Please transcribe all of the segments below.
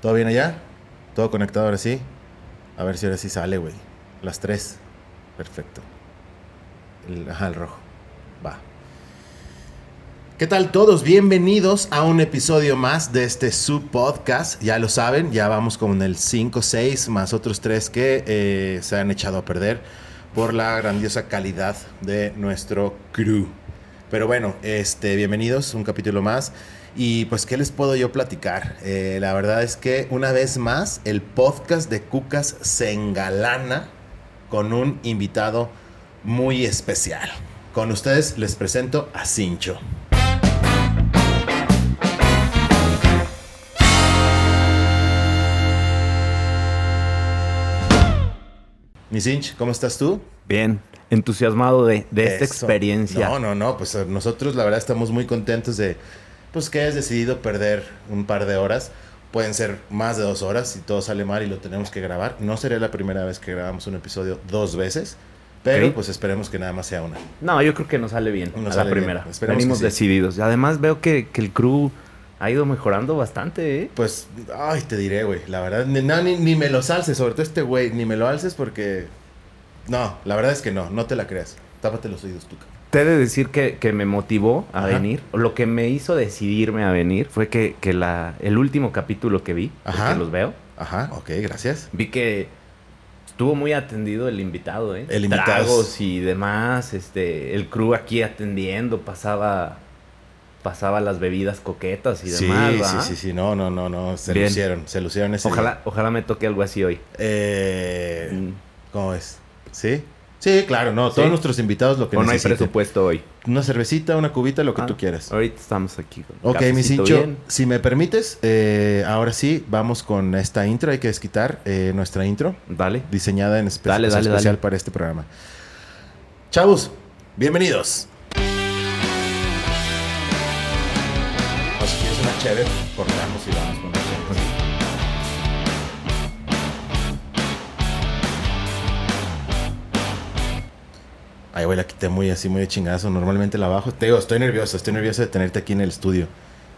¿Todo bien allá? ¿Todo conectado ahora sí? A ver si ahora sí sale, güey. Las tres. Perfecto. El, ajá, el rojo. Va. ¿Qué tal todos? Bienvenidos a un episodio más de este sub-podcast. Ya lo saben, ya vamos con el 5, 6, más otros tres que eh, se han echado a perder por la grandiosa calidad de nuestro crew. Pero bueno, este, bienvenidos, un capítulo más. Y pues, ¿qué les puedo yo platicar? Eh, la verdad es que una vez más, el podcast de Cucas se engalana con un invitado muy especial. Con ustedes les presento a Cincho. Mi Cinch, ¿cómo estás tú? Bien, entusiasmado de, de esta experiencia. No, no, no, pues nosotros la verdad estamos muy contentos de pues que hayas decidido perder un par de horas. Pueden ser más de dos horas si todo sale mal y lo tenemos que grabar. No sería la primera vez que grabamos un episodio dos veces, pero pues esperemos que nada más sea una. No, yo creo que nos sale bien Nos a sale la primera. Venimos sí. decididos. Y además veo que, que el crew ha ido mejorando bastante, ¿eh? Pues, ay, te diré, güey, la verdad, ni, no, ni, ni me los alces, sobre todo este güey, ni me lo alces porque... No, la verdad es que no, no te la creas. Tápate los oídos tú. cabrón. Te he de decir que, que me motivó a Ajá. venir. Lo que me hizo decidirme a venir fue que, que la, el último capítulo que vi, Ajá. que los veo, Ajá, ok, gracias. vi que estuvo muy atendido el invitado, ¿eh? El invitado Tragos y demás, este, el crew aquí atendiendo, pasaba pasaba las bebidas coquetas y Sí, demás, sí, ¿va? sí, sí, no, no, no, no, se Bien. lucieron, se lucieron ese día. Ojalá, ojalá me toque algo así hoy. Eh, Mm. ¿Cómo es? ¿Sí? Sí, claro, no. Todos ¿Sí? nuestros invitados lo que O no hay presupuesto hoy. Una cervecita, una cubita, lo que Ah, tú quieras. Ahorita estamos aquí. con Ok, mi cincho, bien. si me permites, eh, ahora sí, vamos con esta intro. Hay que desquitar eh, nuestra intro, Dale. diseñada en espe- Dale, dale, especial dale. para este programa. Chavos, bienvenidos. O si quieres una chévere, cortamos y vamos Ay, güey, la quité muy así, muy de chingazo. Normalmente la bajo. Te digo, estoy nervioso, estoy nervioso de tenerte aquí en el estudio.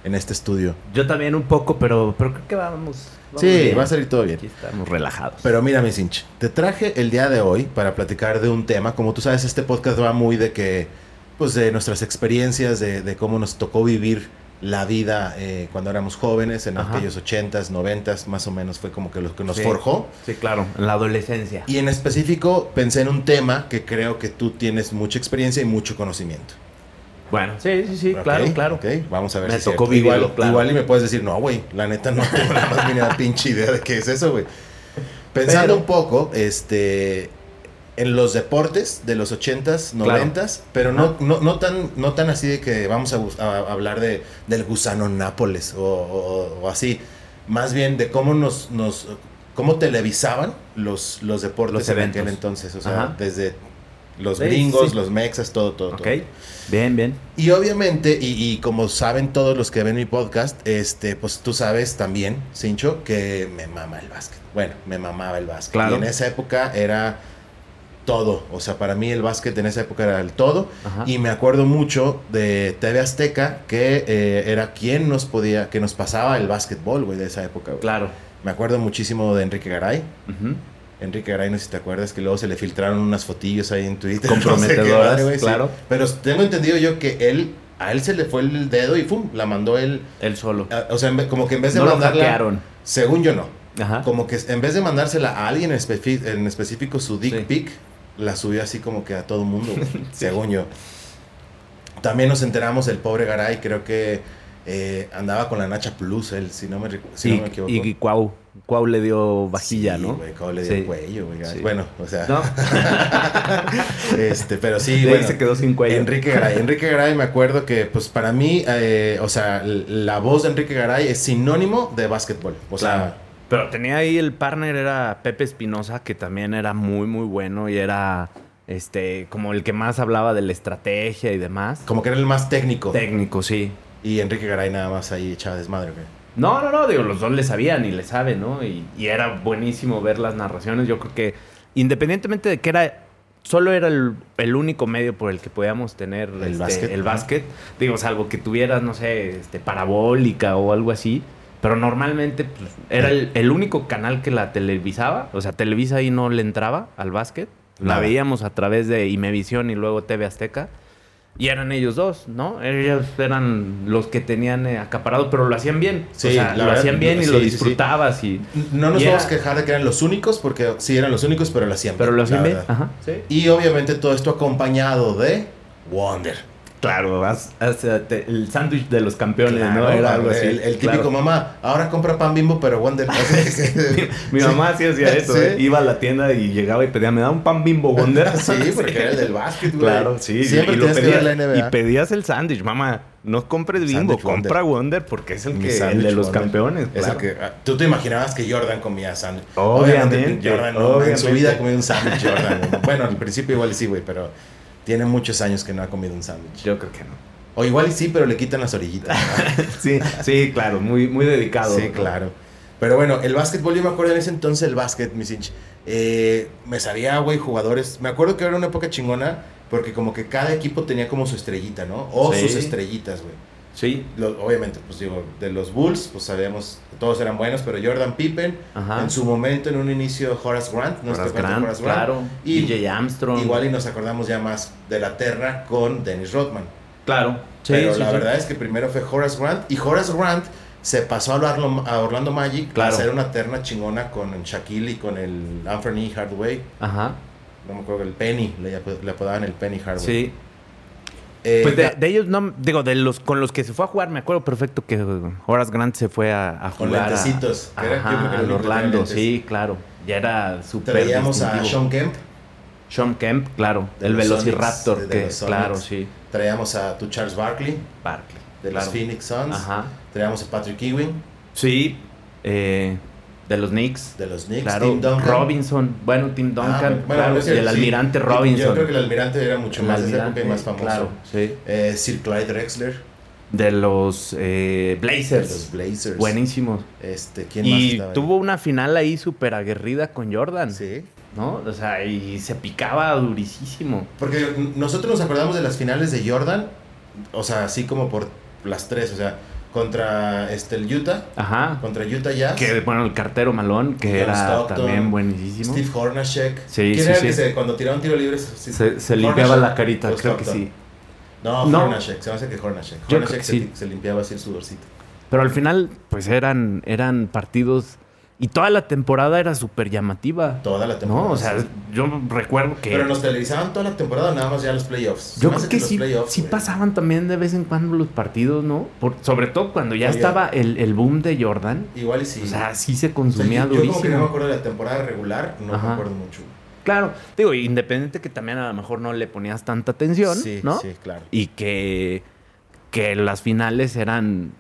En este estudio. Yo también un poco, pero, pero creo que vamos. vamos Sí, bien. va a salir todo bien. Aquí estamos relajados. Pero mira, mi Cinch, te traje el día de hoy para platicar de un tema. Como tú sabes, este podcast va muy de que, pues, de nuestras experiencias, de, de cómo nos tocó vivir la vida eh, cuando éramos jóvenes, en Ajá. aquellos ochentas, noventas, más o menos fue como que lo que nos Sí. forjó. Sí, claro. En la adolescencia. Y en específico pensé en un tema que creo que tú tienes mucha experiencia y mucho conocimiento. Bueno, sí, sí, sí, claro, claro. ok, vamos a ver Me si tocó vivirlo, igual, claro. igual y me puedes decir, no, güey, la neta no tengo la más mínima pinche idea de qué es eso, güey. Pensando Pero- un poco, este, en los deportes de los 80s, Claro. 90s, pero no, no, no, tan, no tan así de que vamos a, hablar de, del gusano Nápoles o, o- o así. Más bien de cómo nos, nos cómo televisaban los, los deportes Los en eventos. aquel entonces. O sea, Ajá. desde los Sí, gringos, sí. los mexas, todo, todo, Ok. todo. Bien, bien. Y obviamente, y, y como saben todos los que ven mi podcast, este, pues tú sabes también, Cincho, que me mama el básquet. Bueno, me mamaba el básquet. Claro. Y en esa época era todo. O sea, para mí el básquet en esa época era el todo. Ajá. Y me acuerdo mucho de TV Azteca, que eh, era quien nos podía, que nos pasaba el básquetbol, güey, de esa época. güey. Claro. Me acuerdo muchísimo de Enrique Garay. Enrique Garay, no sé si te acuerdas, que luego se le filtraron unas fotillos ahí en Twitter. Comprometedoras, no sé sí. claro. Pero tengo entendido yo que él, a él se le fue el dedo y ¡pum! La mandó él. Él solo. a- O sea, como que en vez de No lo mandarla. hackearon. Según yo no. Ajá. Como que en vez de mandársela a alguien en específico su dick Sí. pic, la subió así como que a todo mundo, según yo. También nos enteramos del pobre Garay, creo que eh, andaba con la Nacha Plus, él, si no me, si y, no me equivoco. y Cuau. Cuau le dio vajilla, Sí, ¿no? cómo le dio Sí. cuello. Sí. Bueno, o sea, No. este, pero sí, bueno. se quedó sin cuello. Enrique Garay. Enrique Garay, me acuerdo que, pues para mí, eh, o sea, la voz de Enrique Garay es sinónimo de básquetbol. O Claro. sea, Pero tenía ahí el partner, era Pepe Espinosa, que también era muy, muy bueno y era este como el que más hablaba de la estrategia y demás. como que era el más técnico. Técnico, sí. y Enrique Garay nada más ahí echaba desmadre, güey. No, no, no, digo, los dos le sabían y le saben, ¿no? Y, y era buenísimo ver las narraciones. Yo creo que independientemente de que era solo era el, el único medio por el que podíamos tener El este, básquet, el básquet. Digo, salvo que tuvieras, no sé, este, parabólica o algo así. Pero normalmente pues, era el, el único canal que la televisaba. O sea, Televisa ahí no le entraba al básquet. La Nada. veíamos a través de Imevisión y luego TV Azteca. Y eran ellos dos, ¿no? Ellos eran los que tenían eh, acaparado, pero lo hacían bien. Sí, o sea, lo verdad, hacían bien y sí, lo sí. disfrutabas. Y, No nos Y vamos era- a quejar de que eran los únicos, porque sí eran los únicos, pero lo hacían pero lo hacían bien. Ajá. Y obviamente todo esto acompañado de Wonder. Claro, haz- haz, te- el sándwich de los campeones, Claro, ¿no? Era algo así. El, el típico claro. mamá, ahora compra pan bimbo, pero Wonder. Mi mamá sí hacía eso, Sí. ¿eh? Iba a la tienda y llegaba y pedía, me da un pan bimbo Wonder. Sí, porque era el del básquet, güey. Claro, sí. Siempre y, lo ver la NBA. y pedías el sándwich, mamá. No compres bimbo, compra Wonder porque es el, Mi que, el de los Wonder. campeones. Es claro. el que, ah, Tú te imaginabas que Jordan comía sándwich. Obviamente, Jordan no, en su obviamente. vida comido un sándwich Jordan. bueno, al principio igual sí, güey, pero tiene muchos años que no ha comido un sándwich. Yo creo que no. O igual y sí, pero le quitan las orillitas. Sí, sí, claro, muy, muy dedicado. Sí, claro. Pero bueno, el básquetbol, yo me acuerdo en ese entonces el básquet, mi cinch. eh, me sabía, güey, jugadores. Me acuerdo que era una época chingona porque como que cada equipo tenía como su estrellita, ¿no? O Sí. sus estrellitas, güey. Sí, Lo- obviamente, pues digo, de los Bulls, pues sabíamos que todos eran buenos, pero Jordan Pippen, Ajá. en su momento, en un inicio, Horace Grant, ¿no? Horace ¿Te acuerdas de Grant, Horace Grant? claro. Y DJ Armstrong. Igual y nos acordamos ya más de la terna con Dennis Rodman. Claro. Sí, Pero sí, la sí. verdad es que primero fue Horace Grant y Horace Grant se pasó a Orlando, a Orlando Magic Claro. a hacer una terna chingona con Shaquille y con el Anthony Hardaway. Ajá. No me acuerdo, el Penny, le, le apodaban el Penny Hardaway. Sí. Eh, Pues de, ellos no, digo, de los con los que se fue a jugar, me acuerdo perfecto que Horace Grant se fue a, a Con jugar. a- lentecitos, que era- Ajá, que tenía Orlando, sí, claro. Ya era súper traíamos a. Sean Kemp, Sean Kemp, claro. El Velociraptor, Sonics, que Sonics. claro, sí. traíamos a tu Charles Barkley Barkley. de claro. los Phoenix Suns, Ajá. traíamos a Patrick Ewing Sí. eh, de los Knicks. de los Knicks, Claro. Tim Duncan. Robinson. Bueno, Tim Ah, Duncan. bueno, claro, y el almirante Robinson. Yo creo que el almirante era mucho El más de almirante, y más famoso. Claro, sí. Eh, Sir Clyde Drexler De los eh, de Blazers. los Blazers. Buenísimos. Este, ¿quién más Y ahí? tuvo una final ahí súper aguerrida con Jordan. Sí. ¿No? O sea, y se picaba durísimo. Porque nosotros nos acordamos de las finales de Jordan, o sea, así como por las tres, o sea, contra este, el Utah, Ajá. contra Utah Jazz, Que bueno, el cartero Malón, que John era Stockton, también buenísimo. Steve Hornacek. Sí, ¿Quién sí, era el que se- cuando tiraba un tiro libre se, Se, se limpiaba la carita, creo que sí. No, No. Hornacek, se me hace que Hornacek. Hornacek se limpiaba así el sudorcito. Pero al final, pues eran, eran partidos. Y toda la temporada era súper llamativa. Toda la temporada. No, o sea, sí. yo recuerdo que. Pero nos televisaban toda la temporada, nada más ya los playoffs. Yo creo que los sí, sí pasaban también de vez en cuando los partidos, ¿no? Por- sobre todo cuando ya Oye. estaba el, el boom de Jordan. Igual y sí. O sea, sí se O sea, consumía yo, yo como que no durísimo. me acuerdo de la temporada regular, no Ajá. me acuerdo mucho. Claro, digo, independiente que también a lo mejor no le ponías tanta atención, Sí, ¿no? sí, claro. Y que, que las finales eran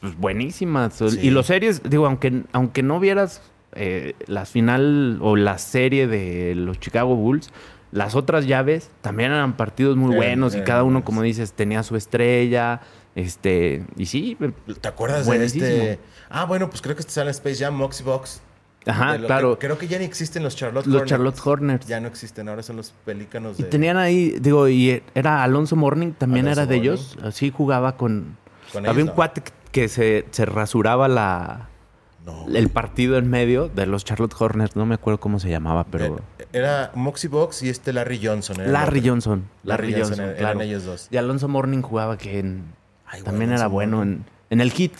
pues, buenísimas. Sí. Y los series, digo, aunque, aunque no vieras eh, la final o la serie de los Chicago Bulls, las otras llaves también eran partidos muy buenos y cada uno, como dices, tenía su estrella. Este, y sí, ¿Te acuerdas Buenísimo. de este? Ah, bueno, pues creo que este sale en Space Jam, Moxie Box. ajá, claro. que- creo que ya ni existen los Charlotte Los Hornets. Charlotte Hornets. Ya no existen, ahora son los pelícanos Y de... tenían ahí, digo, y era Alonso Morning, también Alonso era de ellos. Así jugaba con. con había ellos, un no. cuate que- que se, se rasuraba la, No. el partido en medio de los Charlotte Hornets. No me acuerdo cómo se llamaba, pero. Eh, Era Moxie Box y este Larry Johnson. era Larry. Johnson. Larry, Johnson, eran, eran claro. ellos dos. Y Alonso Morning jugaba que en- Ay, también era bueno en, en el hit.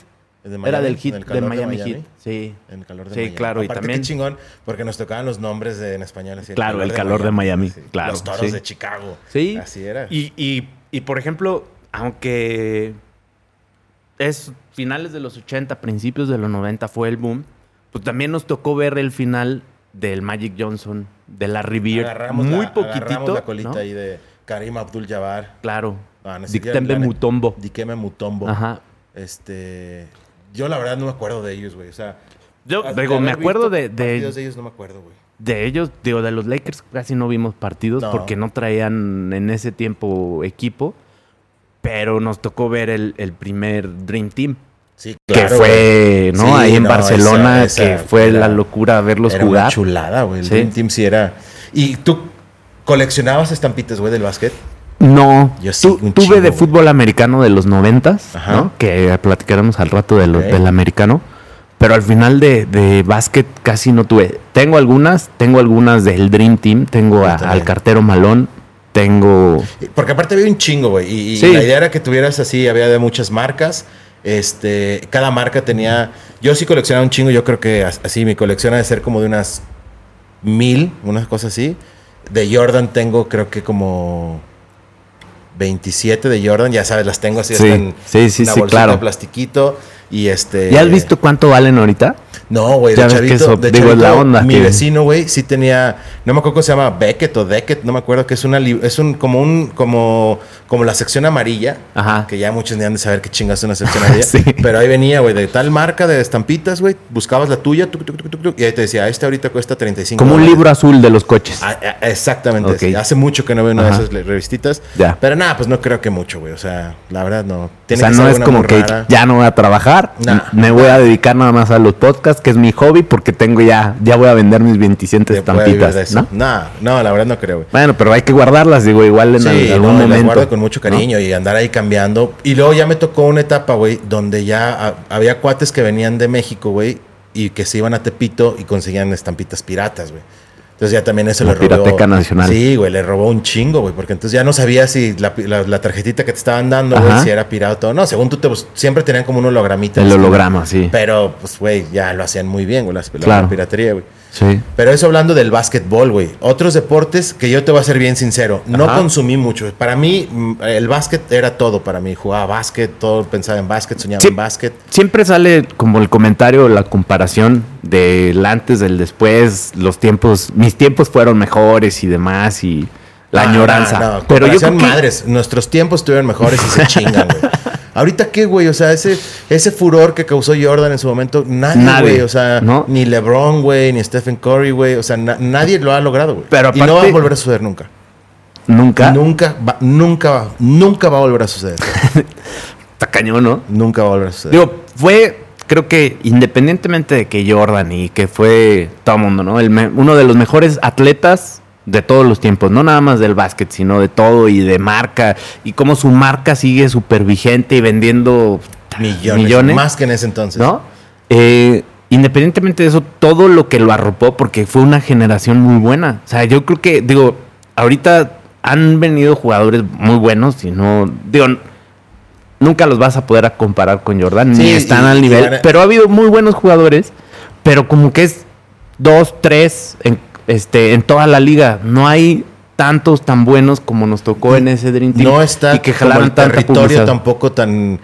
¿Es de Era del ¿En hit, del de Miami, Heat. Sí. En el calor de Sí, Miami. claro, y también- qué chingón, porque nos tocaban los nombres de- en español. Así, Claro, el calor de Miami, claro, Los toros sí. de Chicago. Sí. Así era. Y, y, y, por ejemplo, aunque es finales de los 80, principios de los 90 fue el boom, pues también nos tocó ver el final del Magic Johnson, de Larry Bird. agarramos Muy la, agarramos poquitito. la colita ¿no? ahí de Karim Abdul-Jabbar. Claro. No, no sé, ya Dikembe la- Mutombo. Dikembe Mutombo. Ajá. Este... Yo la verdad no me acuerdo de ellos, güey. O sea... Yo digo, me acuerdo de, de, de ellos no me acuerdo, güey. de ellos, digo, de los Lakers casi no vimos partidos No. porque no traían en ese tiempo equipo, pero nos tocó ver el, el primer Dream Team. Sí, que fue, ¿no? Sí, Ahí en no, Barcelona, esa- esa que fue era- la locura verlos era jugar. una chulada, güey. El Sí. Dream Team sí era... ¿Y tú coleccionabas estampitas, güey, del básquet? No, Yo sí, Tu- tuve de güey. fútbol americano de los noventas. ¿no? Que platicaremos al rato de lo- del americano. pero al final de, de básquet casi no tuve. Tengo algunas, tengo algunas del Dream Team, tengo a- al cartero Malón, tengo... Porque aparte había un chingo, güey. Y, y Sí. la idea era que tuvieras así, había de muchas marcas. Este, cada marca tenía. Yo sí coleccionaba un chingo, yo creo que as- así mi colección ha de ser como de unas mil, unas cosas así. De Jordan tengo, creo que como 27 de Jordan, ya sabes, las tengo así Sí, en sí, sí, una sí, bolsita claro. de plastiquito. Y este. ¿Ya has visto cuánto valen ahorita? No, güey, de chavito, eso, de digo, es la chavito, onda mi vecino, güey, sí tenía, no me acuerdo cómo se llama, Beckett o Deckett, no me acuerdo, que es una, es un, como un, como, como la sección amarilla, Ajá. que ya muchos ni han de saber qué chingas es una sección amarilla, Sí. pero ahí venía, güey, de tal marca de estampitas, güey, buscabas la tuya, tuc, tuc, tuc, y ahí te decía, este ahorita cuesta 35 Como un dólares". libro azul de los coches. Ah, ah, exactamente, Ok. sí. hace mucho que no veo una Ajá. de esas revistitas, Ya. pero nada, pues no creo que mucho, güey, o sea, la verdad no. o Tiene sea, que no es como que rara. ya no voy a trabajar, Nah. me voy a dedicar nada más a los podcasts, que es mi hobby, porque tengo ya, ya voy a vender mis 27 Te puede vivir de estampitas. ¿no? Nah, no, la verdad no creo, güey. Bueno, pero hay que guardarlas, digo, igual en Sí, al- algún no, las momento. guardo con mucho cariño y andar ahí cambiando. Y luego ya me tocó una etapa, güey, donde ya había cuates que venían de México, güey, y que se iban a Tepito y conseguían estampitas piratas, güey. Entonces ya también eso La le robó. Pirateca Nacional. Sí, güey, le robó un chingo, güey, porque entonces ya no sabía si la, la- la tarjetita que te estaban dando, güey, si era pirata o no. Según tú, te, pues, siempre tenían como un hologramita. El la holograma, sí. Pero, pues, güey, ya lo hacían muy bien, güey, la, Claro. piratería, güey. Sí. Pero eso hablando del básquetbol, güey. Otros deportes que yo te voy a ser bien sincero, no Ajá. consumí mucho. Para mí, mm, el básquet era todo para mí. Jugaba básquet, todo pensaba en básquet, soñaba Sí. en básquet. Siempre sale como el comentario, la comparación del antes, del después, los tiempos, mis tiempos fueron mejores y demás, y la Ah, añoranza. no, no, Pero yo creo comparación que madres, nuestros tiempos estuvieron mejores y se chingan, güey. Ahorita qué, güey, o sea, ese, ese furor que causó Jordan en su momento, nadie, Nadie, güey, o sea, ¿no? ni LeBron, güey, ni Stephen Curry, güey, o sea, na- nadie lo ha logrado, güey. Pero y no va a volver a suceder nunca. nunca, Nunca, va, nunca, va, nunca va a volver a suceder. está cañón, ¿no? nunca va a volver a suceder. Digo, fue, creo que independientemente de que Jordan y que fue todo el mundo, ¿no? El uno de los mejores atletas de todos los tiempos, no nada más del básquet, sino de todo y de marca, y cómo su marca sigue súper vigente y vendiendo millones, millones, más que en ese entonces. ¿no? Eh, independientemente de eso, todo lo que lo arropó, porque fue una generación muy buena. O sea, yo creo que, digo, ahorita han venido jugadores muy buenos y no, digo, nunca los vas a poder comparar con Jordan, Sí, ni están y- al nivel, pero ha habido muy buenos jugadores, pero como que es dos, tres en, este, en toda la liga. No hay tantos tan buenos como nos tocó en ese Dream Team. no está y que como el territorio publicidad. tampoco tan,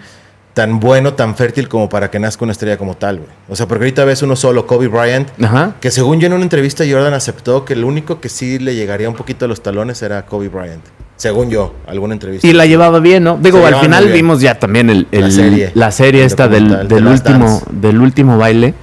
tan bueno, tan fértil como para que nazca una estrella como tal, güey. O sea, porque ahorita ves uno solo, Kobe Bryant, Ajá. que según yo en una entrevista Jordan aceptó que el único que sí le llegaría un poquito a los talones era Kobe Bryant. Según yo, alguna entrevista. Y la llevaba bien, ¿no? Digo, Se al final vimos ya también el, el- La serie. la serie esta del, del último, Dance. del último baile,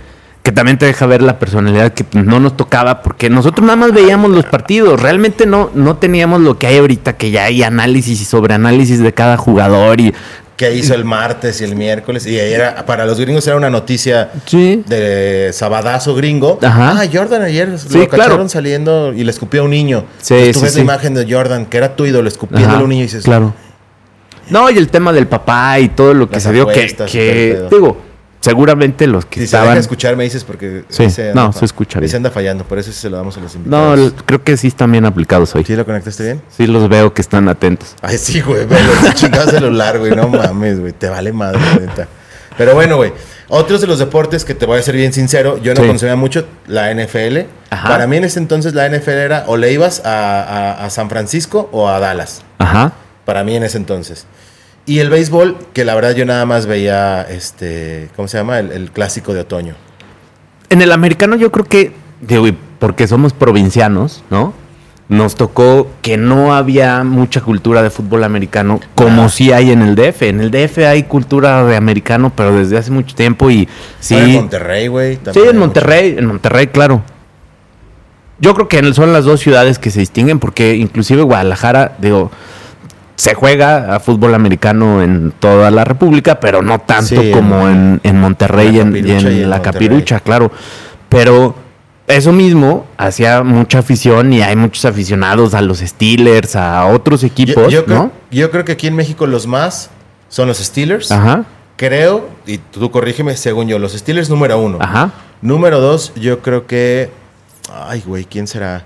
que también te deja ver la personalidad que no nos tocaba, porque nosotros nada más veíamos los partidos, realmente no, no teníamos lo que hay ahorita, que ya hay análisis y sobreanálisis de cada jugador y que hizo el martes y el miércoles. Y ahí era, para los gringos era una noticia Sí. de sabadazo gringo. Ajá. Ah, Jordan ayer Sí, lo cacharon claro. saliendo y le escupió a un niño. Sí, Entonces tú ves la imagen de Jordan, que era tu ídolo, escupiéndole a un niño y dices, Claro. No, y el tema del papá y todo lo que Las se dio, que, que digo, seguramente los que Si se estaban... deja escuchar, me dices, porque Sí, se no, se escucha ahí se bien. anda fallando, por eso sí se lo damos a los No, invitados. l- creo que sí están bien aplicados hoy. ¿Sí lo conectaste bien? Sí los veo que están atentos. Ay, sí, güey, velo, ese chingado celular, güey, no mames, güey, te vale madre, neta. Pero bueno, güey, otros de los deportes que te voy a ser bien sincero, yo no Sí. consumía mucho la NFL. Ajá. Para mí en ese entonces la NFL era o le ibas a, a- a San Francisco o a Dallas. Ajá. Para mí en ese entonces. Y el béisbol, que la verdad yo nada más veía, este, ¿cómo se llama? El, el clásico de otoño. En el americano yo creo que, digo, porque somos provincianos, ¿no? Nos tocó que no había mucha cultura de fútbol americano como Ah. sí hay en el DF. En el DF hay cultura de americano, pero desde hace mucho tiempo y sí. Ahora en Monterrey, güey. Sí, en Monterrey, en Monterrey, claro. Yo creo que son las dos ciudades que se distinguen porque inclusive Guadalajara, digo, se juega a fútbol americano en toda la República, pero no tanto Sí, como en, en Monterrey y en, y Capirucha en y en la Monterrey. Capirucha, claro. Pero eso mismo hacía mucha afición y hay muchos aficionados a los Steelers, a otros equipos, yo, creo, ¿no? yo creo que aquí en México los más son los Steelers. Ajá. creo, y tú corrígeme, según yo, los Steelers número uno. Ajá. Número dos, yo creo que. Ay, güey, ¿quién será?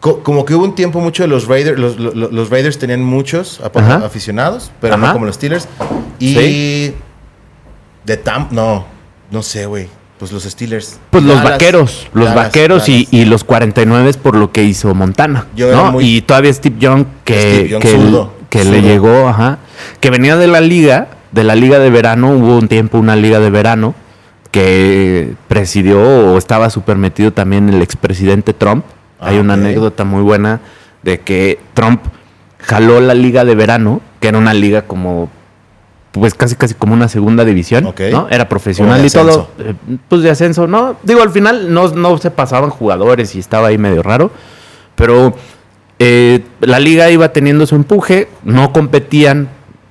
Co- como que hubo un tiempo mucho de los Raiders. Los, los- los Raiders tenían muchos Ajá. aficionados, pero Ajá. no como los Steelers. Y. Sí. De Tam. No, no sé, güey. Pues los Steelers. Pues los Dallas, vaqueros, los Dallas, vaqueros y, Dallas. y los 49 por lo que hizo Montana. Yo era ¿no? muy- Y todavía Steve Young que, Steve Young, que, zurdo, que le llegó, ajá, que venía de la liga, de la liga de verano, hubo un tiempo una liga de verano que presidió o estaba súper metido también el expresidente Trump. Ah, Hay una ok. anécdota muy buena de que Trump jaló la liga de verano, que era una liga como pues casi casi como una segunda división, Ok. ¿no? Era profesional y todo, eh, pues de ascenso, ¿no? Digo, al final no, no se pasaban jugadores y estaba ahí medio raro, pero eh, la liga iba teniendo su empuje, no competían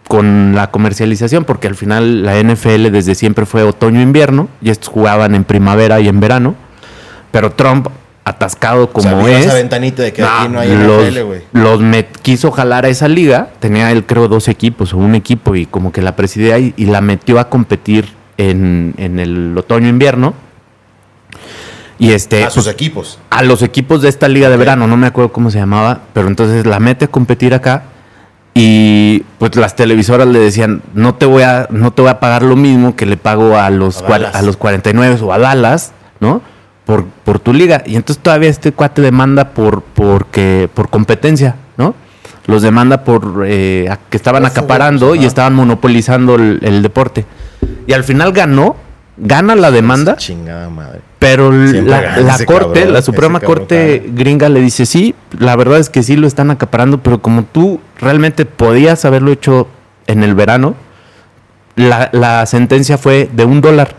con la comercialización porque al final la NFL desde siempre fue otoño-invierno y estos jugaban en primavera y en verano, pero Trump atascado O sea, como es esa ventanita de que aquí no hay los, NFL, güey. los met- quiso jalar a esa liga. Tenía él, creo, dos equipos o un equipo y como que la presidía y, y la metió a competir en, en el otoño-invierno. Y este, A sus pues, equipos. a los equipos de esta liga de verano, no me acuerdo cómo se llamaba, pero entonces la mete a competir acá y pues las televisoras le decían, no te voy a, no te voy a pagar lo mismo que le pago a los, A a los 49 o a Dallas, ¿no? Por, por tu liga. Y entonces todavía este cuate demanda por, porque, por competencia, ¿no? Los demanda por eh, a- que estaban acaparando pues, y estaban monopolizando el, el deporte. Y al final ganó, gana la demanda. Chingada madre. Pero la, corte, cabrón, la Suprema Corte gringa le dice, sí, la verdad es que sí lo están acaparando, pero como tú realmente podías haberlo hecho en el verano, la, la sentencia fue de un dólar.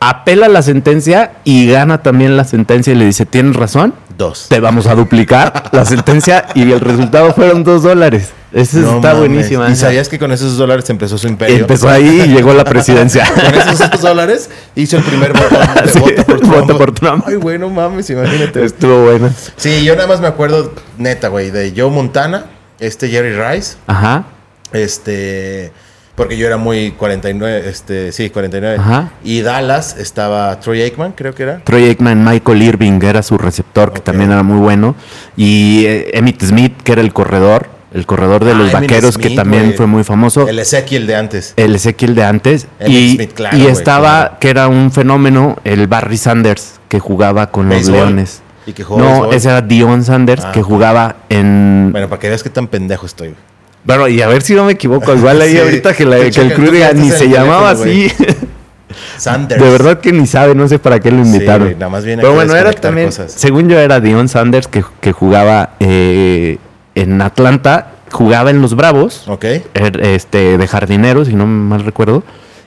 Apela la sentencia y gana también la sentencia y le dice, tienes razón, Dos. te vamos a duplicar la sentencia y el resultado fueron dos dólares. Esa No está mames. buenísima. ¿Y sabías que con esos dólares empezó su imperio? Empezó ahí y llegó a la presidencia. Con esos dos dólares hizo el primer botón de Sí, voto por Trump. voto por Trump. Ay, güey, no mames, imagínate. Estuvo buena. Sí, yo nada más me acuerdo, neta, güey, de Joe Montana, este Jerry Rice, Ajá. este... Porque yo era muy 49, este, sí, 49. Ajá. Y Dallas estaba Troy Aikman, creo que era. Troy Aikman, Michael Irving era su receptor, que también era muy bueno. Y eh, Emmitt Smith, que era el corredor, el corredor de Ah, los vaqueros, que también fue muy famoso. El Ezequiel de antes. El Ezequiel de antes. Y Smith, claro, y estaba, claro. que era un fenómeno, el Barry Sanders, que jugaba con los. Leones. Y que jugó No, ese era Dion Sanders, Ah. que jugaba en... Bueno, para que veas qué tan pendejo estoy. güey. Bueno, y a ver si no me equivoco, igual ahí Sí. ahorita que, la- que el crew diga, ni se llamaba así. Sanders. De verdad que ni sabe, no sé para qué lo invitaron. nada más viene Pero bueno, era también, cosas. según yo era Dion Sanders que, que jugaba eh, en Atlanta, jugaba en los Bravos, Ok. er- este, de jardinero, si no mal recuerdo,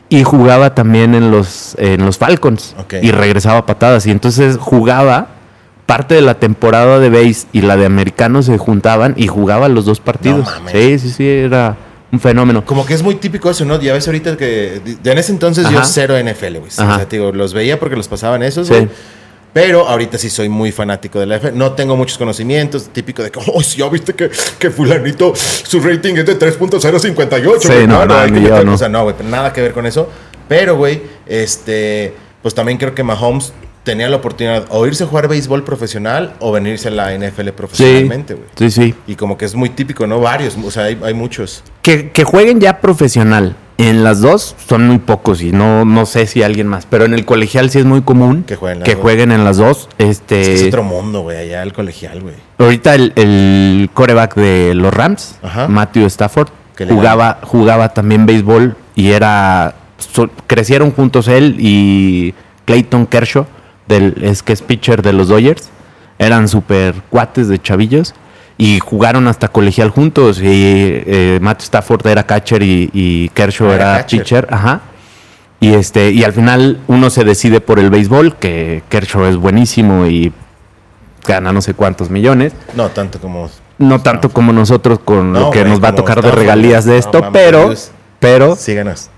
y jugaba también en los, en los Falcons Ok. y regresaba a patadas. Y entonces jugaba parte de la temporada de base y la de americano se juntaban y jugaban los dos partidos. mames. sí, sí, sí, era un fenómeno. Como que es muy típico eso, ¿no? Ya ves ahorita que... En ese entonces yo cero NFL, güey. O sea, digo, los veía porque los pasaban esos, Sí. güey. Pero ahorita sí soy muy fanático de la NFL. No tengo muchos conocimientos. Típico de que, oh, sí, ya viste que, que fulanito, su rating es de 3.058. Sí, no, no, yo no. O sea, no, güey, nada que ver con eso. Pero, güey, este... Pues también creo que Mahomes tenía la oportunidad o irse a jugar béisbol profesional o venirse a la NFL profesionalmente, güey. sí, sí. Y como que es muy típico, ¿no? Varios, o sea, hay, hay muchos. Que, que jueguen ya profesional. En las dos son muy pocos y no, no sé si alguien más, pero en el colegial sí es muy común Que jueguen las que dos. jueguen en las dos. Este, Es que es otro mundo, güey, allá el colegial, güey. Ahorita el, el coreback de los Rams, Ajá. Matthew Stafford, jugaba, jugaba también béisbol y era. so- crecieron juntos él y Clayton Kershaw, del, es que es pitcher de los Dodgers. Eran super cuates de chavillos y jugaron hasta colegial juntos. Y eh, Matthew Stafford era catcher y, y Kershaw Ah, era catcher. pitcher. Ajá. Y este, y al final uno se decide por el béisbol, que Kershaw es buenísimo y gana no sé cuántos millones. No tanto como. No tanto como nosotros con No, lo que güey, nos va a tocar de regalías de esto, pero, pero Síganos.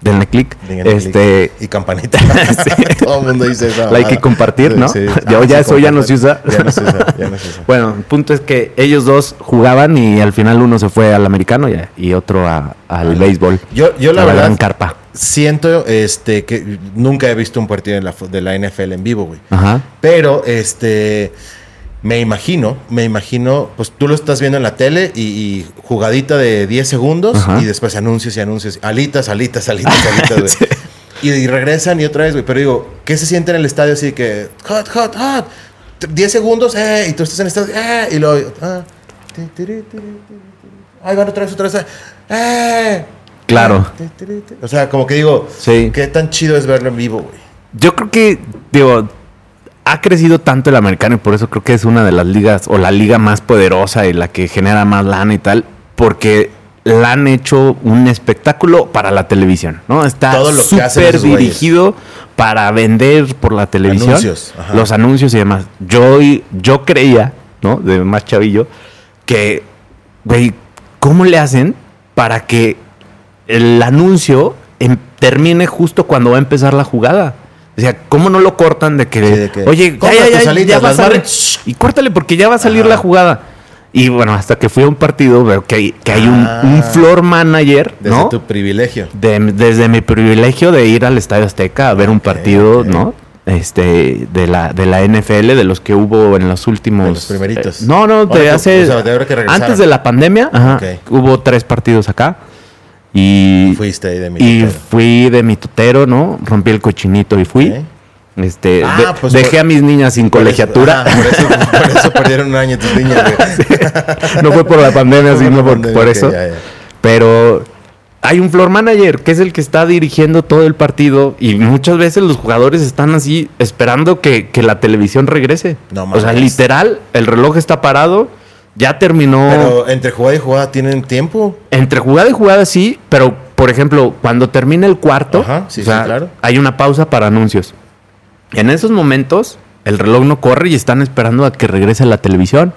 Denle click. Denle Este, click. Y campanita. Todo el mundo dice eso. like y compartir, ¿no? Ya- ya eso ya no se usa. Ya no se usa, ya no se usa. Bueno, el punto es que ellos dos jugaban y al final uno se fue al americano y, y otro a- al béisbol. Yo, yo la verdad gran carpa. siento este que nunca he visto un partido de la, de la NFL en vivo, güey. Ajá. Pero este me imagino, me imagino, pues tú lo estás viendo en la tele y, y jugadita de 10 segundos Ajá. y después anuncios y anuncios, alitas, alitas, alitas, alitas, güey. y, y regresan y otra vez, güey. Pero digo, ¿qué se siente en el estadio así que hot, hot, hot? 10 segundos, eh, y tú estás en el estadio, eh, y luego, ah. Ahí van otra vez, otra vez, eh. Claro. Tiri, tiri. O sea, como que digo, Sí. qué tan chido es verlo en vivo, güey. Yo creo que, digo, ha crecido tanto el americano y por eso creo que es una de las ligas o la liga más poderosa y la que genera más lana y tal, porque la han hecho un espectáculo para la televisión, ¿no? Está súper dirigido para vender por la televisión. Anuncios. Los anuncios y demás. Yo, yo creía, ¿no? De más chavillo, que, güey, ¿cómo le hacen para que el anuncio em- termine justo cuando va a empezar la jugada? O sea, ¿cómo no lo cortan de que, Sí, de que, oye, ya, "Compra ya, ya, alitas, ya va a las salir, barras". y córtale porque ya va a salir la jugada. Y bueno, hasta que fui a un partido veo que hay, que hay un, Ah. un floor manager, Desde ¿no? tu privilegio. De- desde mi privilegio de ir al Estadio Azteca a ver un partido. ¿no? Este, de la, de la NFL, de los que hubo en los últimos. De los primeritos. eh, no, no, de hace. o sea, de antes de la pandemia, ajá, hubo tres partidos acá. Y. Fuiste ahí de mi y tutero. fui de mi tutero, ¿no? Rompí el cochinito y fui. Este, Ah, de- pues dejé por- a mis niñas sin Por eso- colegiatura. por, eso, por eso perdieron un año tus niños, güey. no fue por la pandemia, sino por, pandemia, por eso. ya, ya. Pero hay un floor manager que es el que está dirigiendo todo el partido y muchas veces los jugadores están así esperando que, que la televisión regrese. No o sea, literal, el reloj está parado, ya terminó. Pero entre jugada y jugada tienen tiempo. Entre jugada y jugada sí, pero por ejemplo, cuando termina el cuarto, Ajá, sí, o sí, sea, claro. hay una pausa para anuncios. En esos momentos, el reloj no corre y están esperando a que regrese la televisión.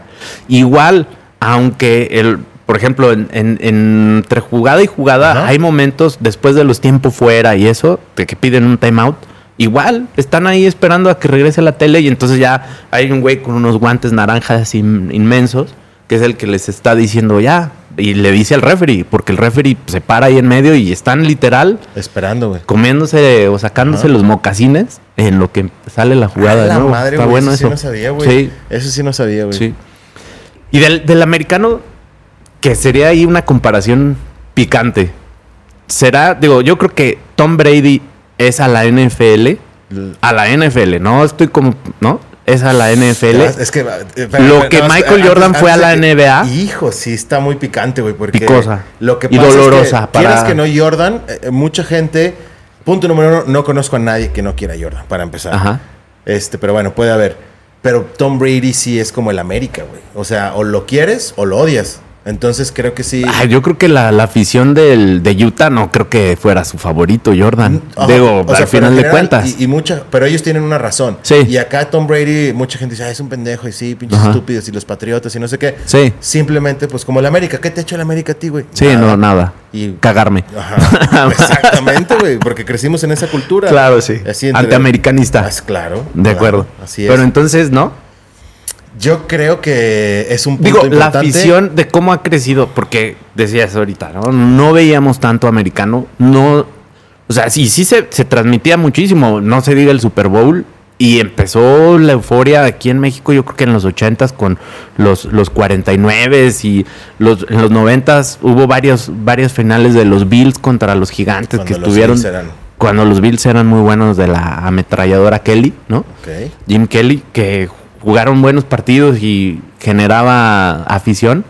Igual, aunque el, por ejemplo, en, en- en- entre jugada y jugada, Ajá. hay momentos después de los tiempos fuera y eso, de que piden un timeout. Igual, están ahí esperando a que regrese la tele y entonces ya hay un güey con unos guantes naranjas in- inmensos, que es el que les está diciendo ya. Y le dice al referee, porque el referee se para ahí en medio y están literal Esperando, güey. comiéndose o sacándose Ajá. los mocasines en lo que sale la jugada. La ¿no? madre, Está bueno eso eso. sí no sabía, güey. Sí, Eso sí no sabía, güey. sí. Y del, del americano, que sería ahí una comparación picante. Será, digo, yo creo que Tom Brady es a la NFL. A la NFL, no estoy como, ¿no? Es a la NFL. Es que, eh, Lo que Michael Jordan fue a la que- NBA. Hijo, sí, está muy picante, güey. Porque Picosa. Lo que Y pasa dolorosa Es que, para- quieras que no, Jordan, eh, eh, mucha gente. Punto número uno, no conozco a nadie que no quiera Jordan, para empezar. Ajá. Este, pero bueno, puede haber. Pero Tom Brady sí es como el América, güey. O sea, o lo quieres o lo odias. Entonces creo que sí. Ah, yo creo que la, la afición del, de Utah no creo que fuera su favorito, Jordan. Ajá, Digo, o sea, al final de cuentas. Y, y mucha, pero ellos tienen una razón. Sí. Y acá Tom Brady, mucha gente dice, ah, es un pendejo, y sí, pinches Ajá. estúpidos, y los patriotas, y no sé qué. Sí. Simplemente, pues como el América. ¿Qué te ha hecho el América a ti, güey? Sí, no, nada. Y Cagarme. Ajá. Exactamente, güey, porque crecimos en esa cultura. Claro, sí. Antiamericanista. Ah, claro. De claro, acuerdo. Así es. Pero entonces, ¿no? Yo creo que es un punto Digo, la afición de cómo ha crecido, porque decías ahorita, ¿no? No veíamos tanto americano, no. O sea, sí, sí se, se transmitía muchísimo, no se diga el Super Bowl. Y empezó la euforia aquí en México, yo creo que en los 80s con los, los 49 y los, en los 90s hubo varios, varias finales de los Bills contra los gigantes Cuando que los estuvieron. Eran- Cuando los Bills eran muy buenos de la ametralladora Kelly, ¿no? Jim Kelly, que jugaron buenos partidos y generaba afición,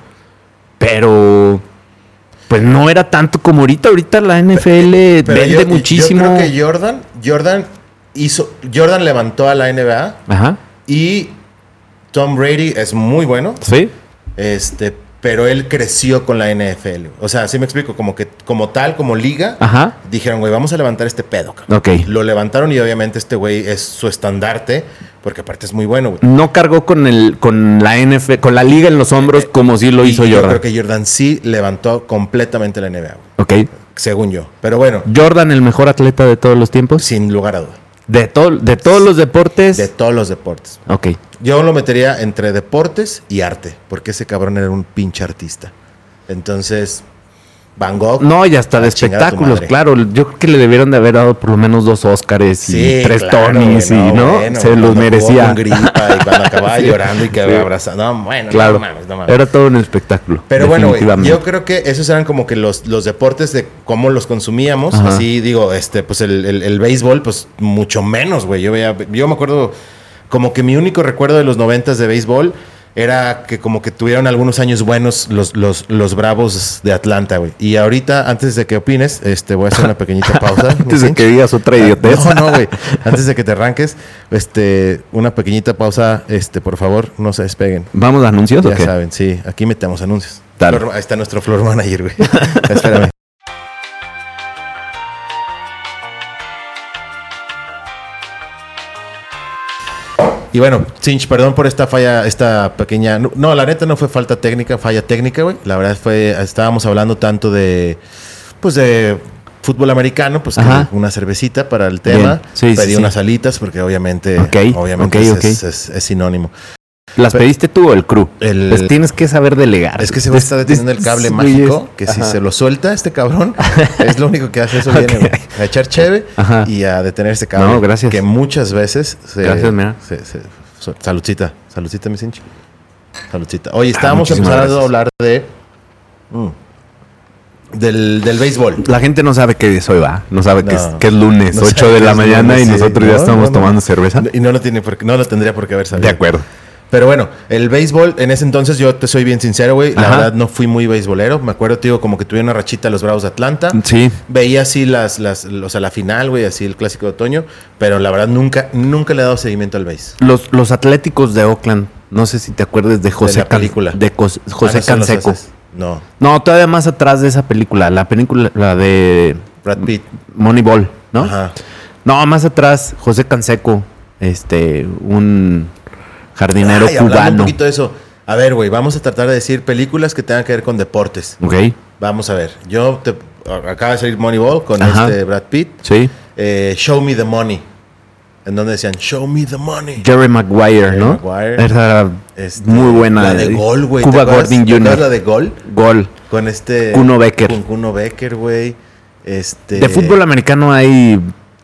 pero pues no era tanto como ahorita. Ahorita la NFL Pero vende yo- muchísimo. Yo creo que Jordan, Jordan hizo, Jordan levantó a la NBA Ajá, y Tom Brady es muy bueno, sí, este, pero él creció con la NFL. O sea, sí me explico, como que como tal, como liga, ajá, dijeron, güey, vamos a levantar este pedo. cabrón". ok. Lo levantaron y obviamente este güey es su estandarte, porque aparte es muy bueno, güey. No cargó con el con la NFL, con la liga en los hombros como sí lo hizo yo Jordan. creo que Jordan sí levantó completamente la NBA, güey. Ok. según yo. Pero bueno, Jordan, el mejor atleta de todos los tiempos. sin lugar a duda. De, todo, de todos los deportes. De todos los deportes. ok. Yo lo metería entre deportes y arte, porque ese cabrón era un pinche artista. Entonces, Van Gogh. No, y hasta de a chingar a tu espectáculos, claro. Yo creo que le debieron de haber dado por lo menos dos Óscares Sí, y tres claro, Tonys y, ¿no? bueno, Se los merecía. Con gripa y cuando acababa Sí. llorando y que Sí. abrazando. No, bueno, Claro. no mames, no mames. Era todo un espectáculo. Pero bueno, yo creo que esos eran como que los, los deportes de cómo los consumíamos. Ajá. Así digo, este, pues el, el- el béisbol, pues mucho menos, güey. Yo veía, yo me acuerdo, como que mi único recuerdo de los noventas de béisbol era que como que tuvieron algunos años buenos los, los, los bravos de Atlanta, güey. Y ahorita, antes de que opines, este, voy a hacer una pequeñita pausa. Antes de que digas otra idiotez. No, no, güey. Antes de que te arranques, este, una pequeñita pausa, este, por favor, no se despeguen. ¿Vamos a anuncios o Ya qué? saben, sí, aquí metemos anuncios. Dale. Flor- ahí está nuestro floor manager, güey. Espérame. Y bueno, Cinch, perdón por esta falla, esta pequeña. No, la neta no fue falta técnica, falla técnica, güey. La verdad fue, estábamos hablando tanto de, pues de fútbol americano, pues que una cervecita para el tema. Sí, sí, Pedí sí. unas alitas porque obviamente, Ok, obviamente ok, es, ok. es- es- es sinónimo. ¿Las pediste tú o el crew? El- Pues tienes que saber delegar. Es que se va a estar deteniendo el cable mágico, que si Ajá. se lo suelta este cabrón, es lo único que hace eso viene. A echar cheve Ajá. y a detener este cable. No, gracias. Que muchas veces se, Gracias, mira. se- se- saludcita, saludcita, mi cinch. Saludcita. Oye, estábamos Ah, muchísimas empezando a hablar de mm, del, del béisbol. La gente no sabe qué es hoy, va. No sabe que, es, que es lunes, No 8 sabe de la mañana lunes, y sí. nosotros ya No, estamos tomando cerveza. Y no lo tiene por no lo tendría por qué haber sabido. De acuerdo. Pero bueno, el béisbol, en ese entonces yo te soy bien sincero, güey. La Ajá. verdad no fui muy beisbolero. Me acuerdo, tío, como que tuve una rachita los Bravos de Atlanta. Sí. Veía así las, las, o sea, la final, güey, así el clásico de otoño. Pero la verdad nunca, nunca le he dado seguimiento al béis. Los, los Atléticos de Oakland, no sé si te acuerdas de José la Can- película. de Cos- José Ah, no, Canseco. No, No, todavía más atrás de esa película, la película la de Brad Pitt. Moneyball, ¿no? Ajá. No, más atrás, José Canseco, este, un jardinero Ay, cubano. un poquito de eso. A ver, güey, vamos a tratar de decir películas que tengan que ver con deportes. Ok, Vamos a ver. Yo te, acaba de salir Moneyball con Ajá. este Brad Pitt. sí. Eh, Show Me the Money. En donde decían, Show Me the Money. Jerry Maguire, Jerry ¿no? Maguire. Era Este, muy buena. La de Gol, güey. Cuba. Gordon ¿Te acuerdas Jr. la de Gol? Gol. Con este... Kuno Becker. Con Kuno Becker, güey. Este... De fútbol americano hay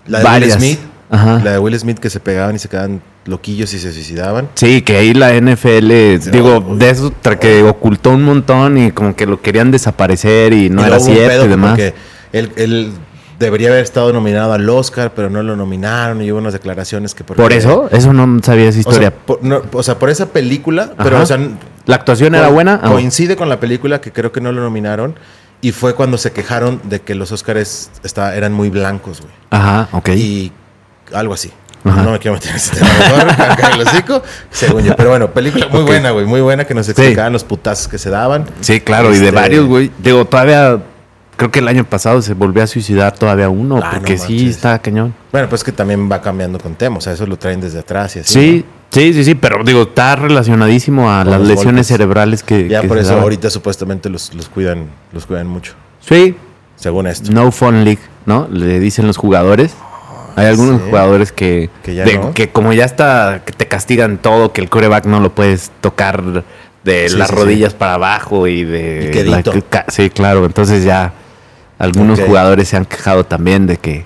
La de varias. Will Smith. Ajá. La de Will Smith que se pegaban y se quedaban loquillos y se suicidaban. Sí, que ahí la NFL, digo, de eso que ocultó un montón y como que lo querían desaparecer y no Y era cierto y demás. Porque él, él debería haber estado nominado al Oscar, pero no lo nominaron y hubo unas declaraciones que... porque- ¿Por eso? Eso no sabía esa O sea, historia. por, no, o sea, por esa película, pero o sea, ¿La actuación era buena? Coincide con la película que creo que no lo nominaron. Y fue cuando se quejaron de que los Oscars está- eran muy blancos, güey. Ajá, ok. Y algo así. Ajá. No me quiero meter en ese tema. Mejor acá el hocico, según yo. Pero bueno, película muy buena, güey. Muy buena que nos explicaban los putazos que se daban. Sí, claro, y de Este- varios, güey. Digo, todavía, creo que el año pasado se volvió a suicidar todavía uno, Ah, porque no sí está cañón. Bueno, pues que también va cambiando con temas. O sea, eso lo traen desde atrás y así. Sí, sí, sí, sí, pero digo, está relacionadísimo a Con las lesiones golpes. cerebrales que. Ya que por eso daban. ahorita supuestamente los, los cuidan, los cuidan mucho. Sí, Según esto. no fun league, ¿no? Le dicen los jugadores. Hay algunos sí. jugadores que, Que ya de- no. que como ya está, que te castigan todo, que el coreback no lo puedes tocar de Sí, las sí, rodillas para abajo y de... Y sí, claro. Entonces ya algunos jugadores se han quejado también de que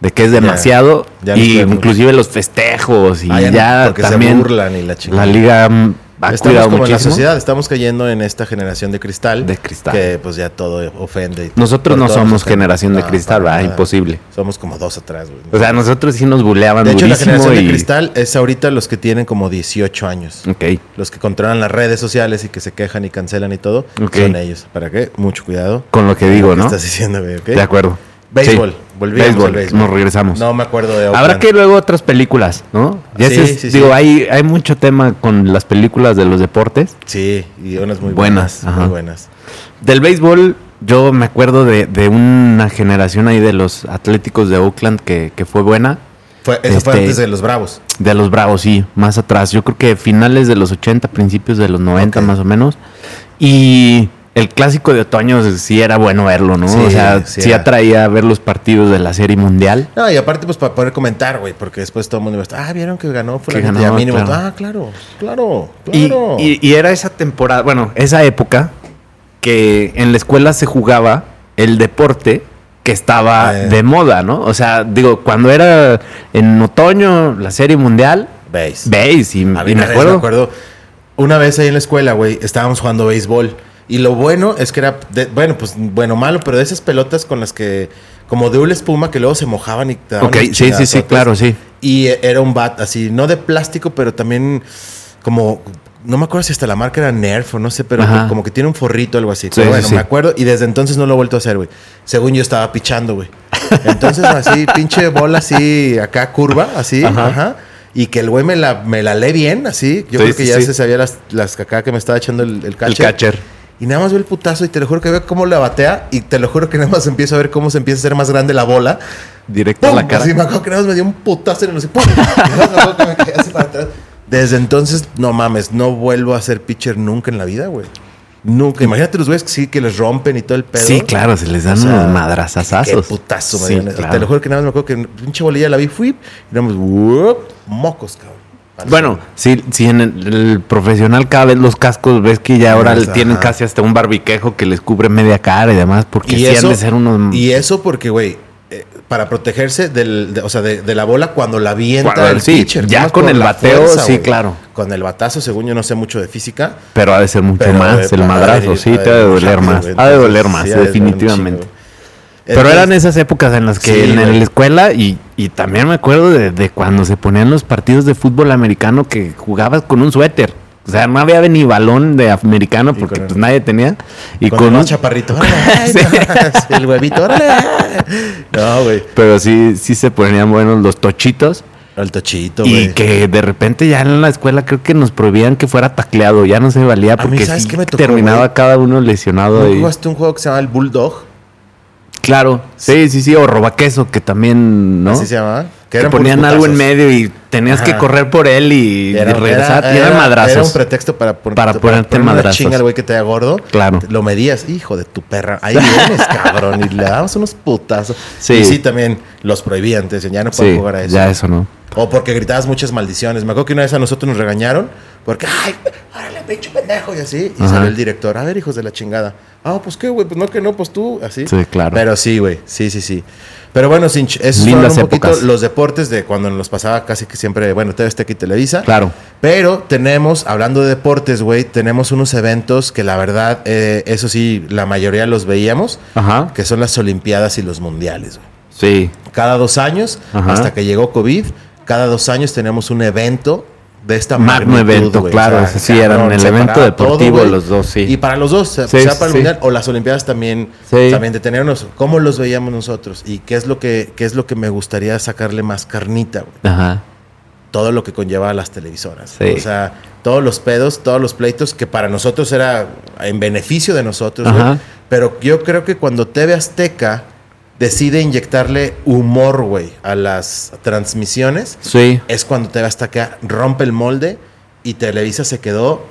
de que es demasiado ya y inclusive los festejos y Ah, ya no, porque se también burlan y la la liga mm, ha Estamos cuidado como en la muchísimo. sociedad, estamos cayendo en esta generación de cristal. De cristal. Que pues ya todo ofende. y Nosotros no somos generación de No, cristal, nada. Imposible. Somos como dos atrás, güey. O sea, nosotros sí nos buleaban de hecho, la generación y... de cristal es ahorita los que tienen como 18 años. Ok. Los que controlan las redes sociales y que se quejan y cancelan y todo, son ellos. ¿Para qué? Mucho cuidado. Con lo que digo, lo que ¿no? estás diciendo, güey, ¿ok? De acuerdo. Béisbol. Sí. Volvíamos Béisbol. al béisbol. Nos regresamos. No me acuerdo de Habrá Oakland. que luego otras películas, ¿no? Ya Sí, sí, sí. digo, Hay, hay mucho tema con las películas de los deportes. Sí, y unas muy Buenas, buenas. Muy buenas. Del béisbol, yo me acuerdo de, de una generación ahí de los Atléticos de Oakland que, que fue buena. Fue, eso fue Este- antes de los Bravos. De los Bravos, sí, más atrás. Yo creo que finales de los 80, principios de los 90 Ok. más o menos. Y el clásico de otoño sí era bueno verlo, ¿no? Sí, o sea, sí atraía a ver los partidos de la serie mundial. No, y aparte, pues para poder comentar, güey, porque después todo el mundo iba a estar, ah, vieron que ganó Que fulanito?" ganó, Y a mínimo, claro. ah, claro, claro, Y, claro. y- y era esa temporada, bueno, esa época que en la escuela se jugaba el deporte que estaba Eh. de moda, ¿no? O sea, digo, cuando era en otoño la serie mundial, ¿Veis? veis, y, A mí y una me acuerdo. me acuerdo, una vez ahí en la escuela, güey, estábamos jugando béisbol. Y lo bueno es que era, de- bueno, pues bueno, malo, pero de esas pelotas con las que, como de una espuma que luego se mojaban y te daban Ok, sí, sí, sí, claro, sí. Y era un bat así, no de plástico, pero también como, no me acuerdo si hasta la marca era Nerf o no sé, pero Ajá. como que tiene un forrito o algo así. Sí, Pero bueno, sí. me acuerdo y desde entonces no lo he vuelto a hacer, güey. Según yo estaba pichando, güey. Entonces así, pinche bola así, acá curva, así, Ajá. ajá. Y que el güey me la, me la lee bien, así. Yo Sí, creo que ya sí. se sabía las, las acá que me estaba echando el, el catcher. El catcher. Y nada más veo el putazo y te lo juro que veo cómo la batea y te lo juro que nada más empiezo a ver cómo se empieza a hacer más grande la bola. Directo a la cara. Así me acuerdo que nada más me dio un putazo en el. ¡Pum! Y nada más me acuerdo que me caí así para atrás. Desde entonces, no mames, no vuelvo a ser pitcher nunca en la vida, güey. Nunca. Imagínate los güeyes que sí, que les rompen y todo el pedo. Sí, claro, se les dan O sea, unos Qué madrazazazos. putazo, me Sí, claro. Te lo juro que nada más me acuerdo que pinche bolilla la vi, fui, y nada más, mocos, cabrón. Bueno, sí, sí, en el, el profesional cada vez los cascos ves que ya ahora tienen casi hasta un barbiquejo que les cubre media cara y demás, porque y sí eso, han de ser unos... y eso porque, güey, eh, para protegerse del, de- o sea, de, de la bola cuando la avienta Cuando- el sí, pitcher. ya con el bateo, sí, claro. Con el batazo, según yo no sé mucho de física. Pero ha de ser mucho más, el madrazo, sí, te ha de doler más, ha de doler más, definitivamente. Pero eran esas épocas en las que Sí, en, la escuela y, y también me acuerdo de, de cuando se ponían los partidos de fútbol americano que jugabas con un suéter. O sea, no había ni balón de americano porque el- pues nadie tenía. Y con, con, un chaparrito. El huevito. No, güey. Pero sí, sí se ponían buenos los tochitos. El tochito, Y que de repente ya en la escuela creo que nos prohibían que fuera tacleado. Ya no se valía mí, porque ¿sabes sí qué me tocó, terminaba cada uno lesionado. ¿No y- jugaste un juego que se llama el Bulldog? Claro, sí, sí, sí. O robaqueso, que también, ¿no? Así se llama. Que eran ponían algo en medio y tenías que correr por él y, y Era, regresar. era- y eran era- madrazos. Era un pretexto para, pon- Para ponerte poner una madrazos. chinga al güey que te haga gordo. Claro. Lo medías, hijo de tu perra. Ahí vienes, cabrón. Y le dabas unos putazos. Sí. Y sí, también los prohibían. Te decían, ya no puedes sí, jugar a eso. ya eso, ¿no? O porque gritabas muchas maldiciones. Me acuerdo que una vez a nosotros nos regañaron porque, ay, órale, pinche pendejo, y así. Y Ajá. salió el director, a ver, hijos de la chingada. Ah, pues qué, güey, pues no, que no, pues tú, así. Sí, claro. Pero sí, güey, sí, sí, sí. Pero bueno, Sinch, esos Lindas fueron un poquito los deportes de cuando nos pasaba casi que siempre, bueno, TV Azteca y Televisa. Claro. Pero tenemos, hablando de deportes, güey, tenemos unos eventos que la verdad, eh, eso sí, la mayoría los veíamos, Ajá. que son las Olimpiadas y los Mundiales, güey Sí. cada dos años, Ajá. hasta que llegó COVID, cada dos años tenemos un evento de esta Magno evento, claro, ese sí, eran el evento deportivo, los dos, sí. Y para los dos, Sí, sea para el mundial o las olimpiadas también, también detenernos. ¿Cómo los veíamos nosotros? Y qué es lo que, qué es lo que me gustaría sacarle más carnita, güey. Ajá. Todo lo que conlleva a las televisoras. Sí. O sea, todos los pedos, todos los pleitos que para nosotros era en beneficio de nosotros, güey. Ajá. Pero yo creo que cuando TV Azteca decide inyectarle humor, güey, a las transmisiones, Sí. es cuando TV Azteca rompe el molde y Televisa se quedó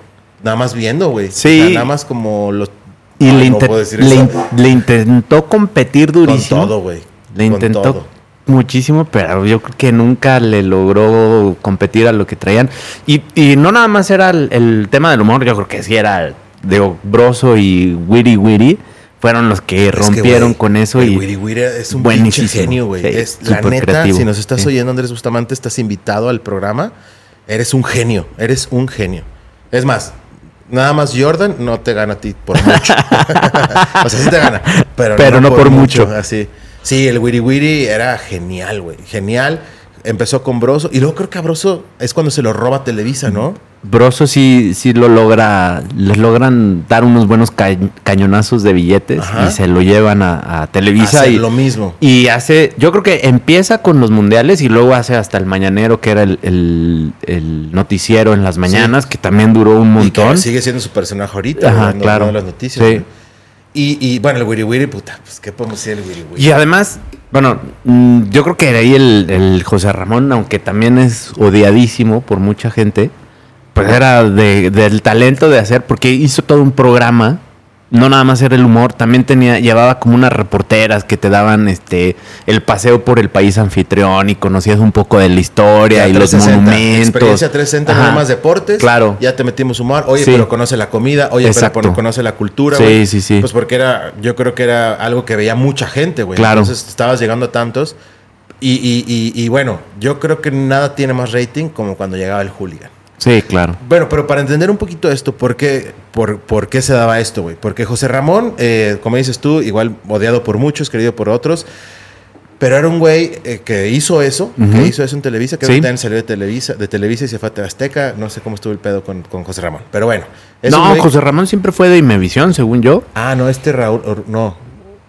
nada más viendo, güey. Sí. O sea, nada más como los... Y Ay, le, no puedo decir le eso. in- le intentó competir Con durísimo. todo, güey. Le Con intentó todo. Muchísimo, pero yo creo que nunca le logró competir a lo que traían. Y, y no nada más era el, el tema del humor, yo creo que sí era, digo, Broso y Witty Witty fueron los que Es que, rompieron con eso el y Wiri Wiri es un buenísimo. genio, güey. Sí, es la neta, creativo. si nos estás Sí. oyendo, Andrés Bustamante, estás invitado al programa. Eres un genio, eres un genio. Es más, nada más Jordan no te gana a ti por mucho. o sea, sí te gana, pero, Pero no por mucho. Así. Sí, el Wiri Wiri era genial, güey. Genial. Empezó con Broso y luego creo que a Broso es cuando se lo roba Televisa, ¿no? Broso sí, sí lo logra, les logran dar unos buenos ca- cañonazos de billetes Ajá. y se lo llevan a, a Televisa y, lo mismo. y hace, yo creo que empieza con los mundiales y luego hace hasta el mañanero que era el, el- el noticiero en las mañanas que también duró un Y que montón. sigue siendo su personaje ahorita, Ajá, claro. las noticias. Sí. güey. Y, y bueno, el Wiri Wiri, puta, pues ¿qué podemos decir del Wiri? Y además, bueno, mm, yo creo que ahí el, el José Ramón, aunque también es odiadísimo por mucha gente, pues era de- del talento de hacer, porque hizo todo un programa no nada más era el humor, también tenía, llevaba como unas reporteras que te daban este el paseo por el país anfitrión y conocías un poco de la historia y los 360, monumentos. Experiencia 360, no Ajá. más deportes. Claro. Ya te metimos humor. Oye, Sí. pero conoce la comida. Oye, Exacto. pero conoce la cultura. Sí, sí, sí. Pues porque era, yo creo que era algo que veía mucha gente, güey. Claro. Entonces estabas llegando a tantos. Y, y, y, y bueno, yo creo que nada tiene más rating como cuando llegaba el hooligan. Sí, claro. Bueno, pero para entender un poquito esto, ¿por qué, por, por qué se daba esto, güey? Porque José Ramón, eh, como dices tú, igual odiado por muchos, querido por otros, pero era un güey eh, que hizo eso, que hizo eso en Televisa, que Sí. ahorita salió de Televisa, de Televisa y se fue a Azteca. No sé cómo estuvo el pedo con, con José Ramón, pero bueno. No, güey- José Ramón siempre fue de Imevisión, según yo. Ah, no, este Raúl, no.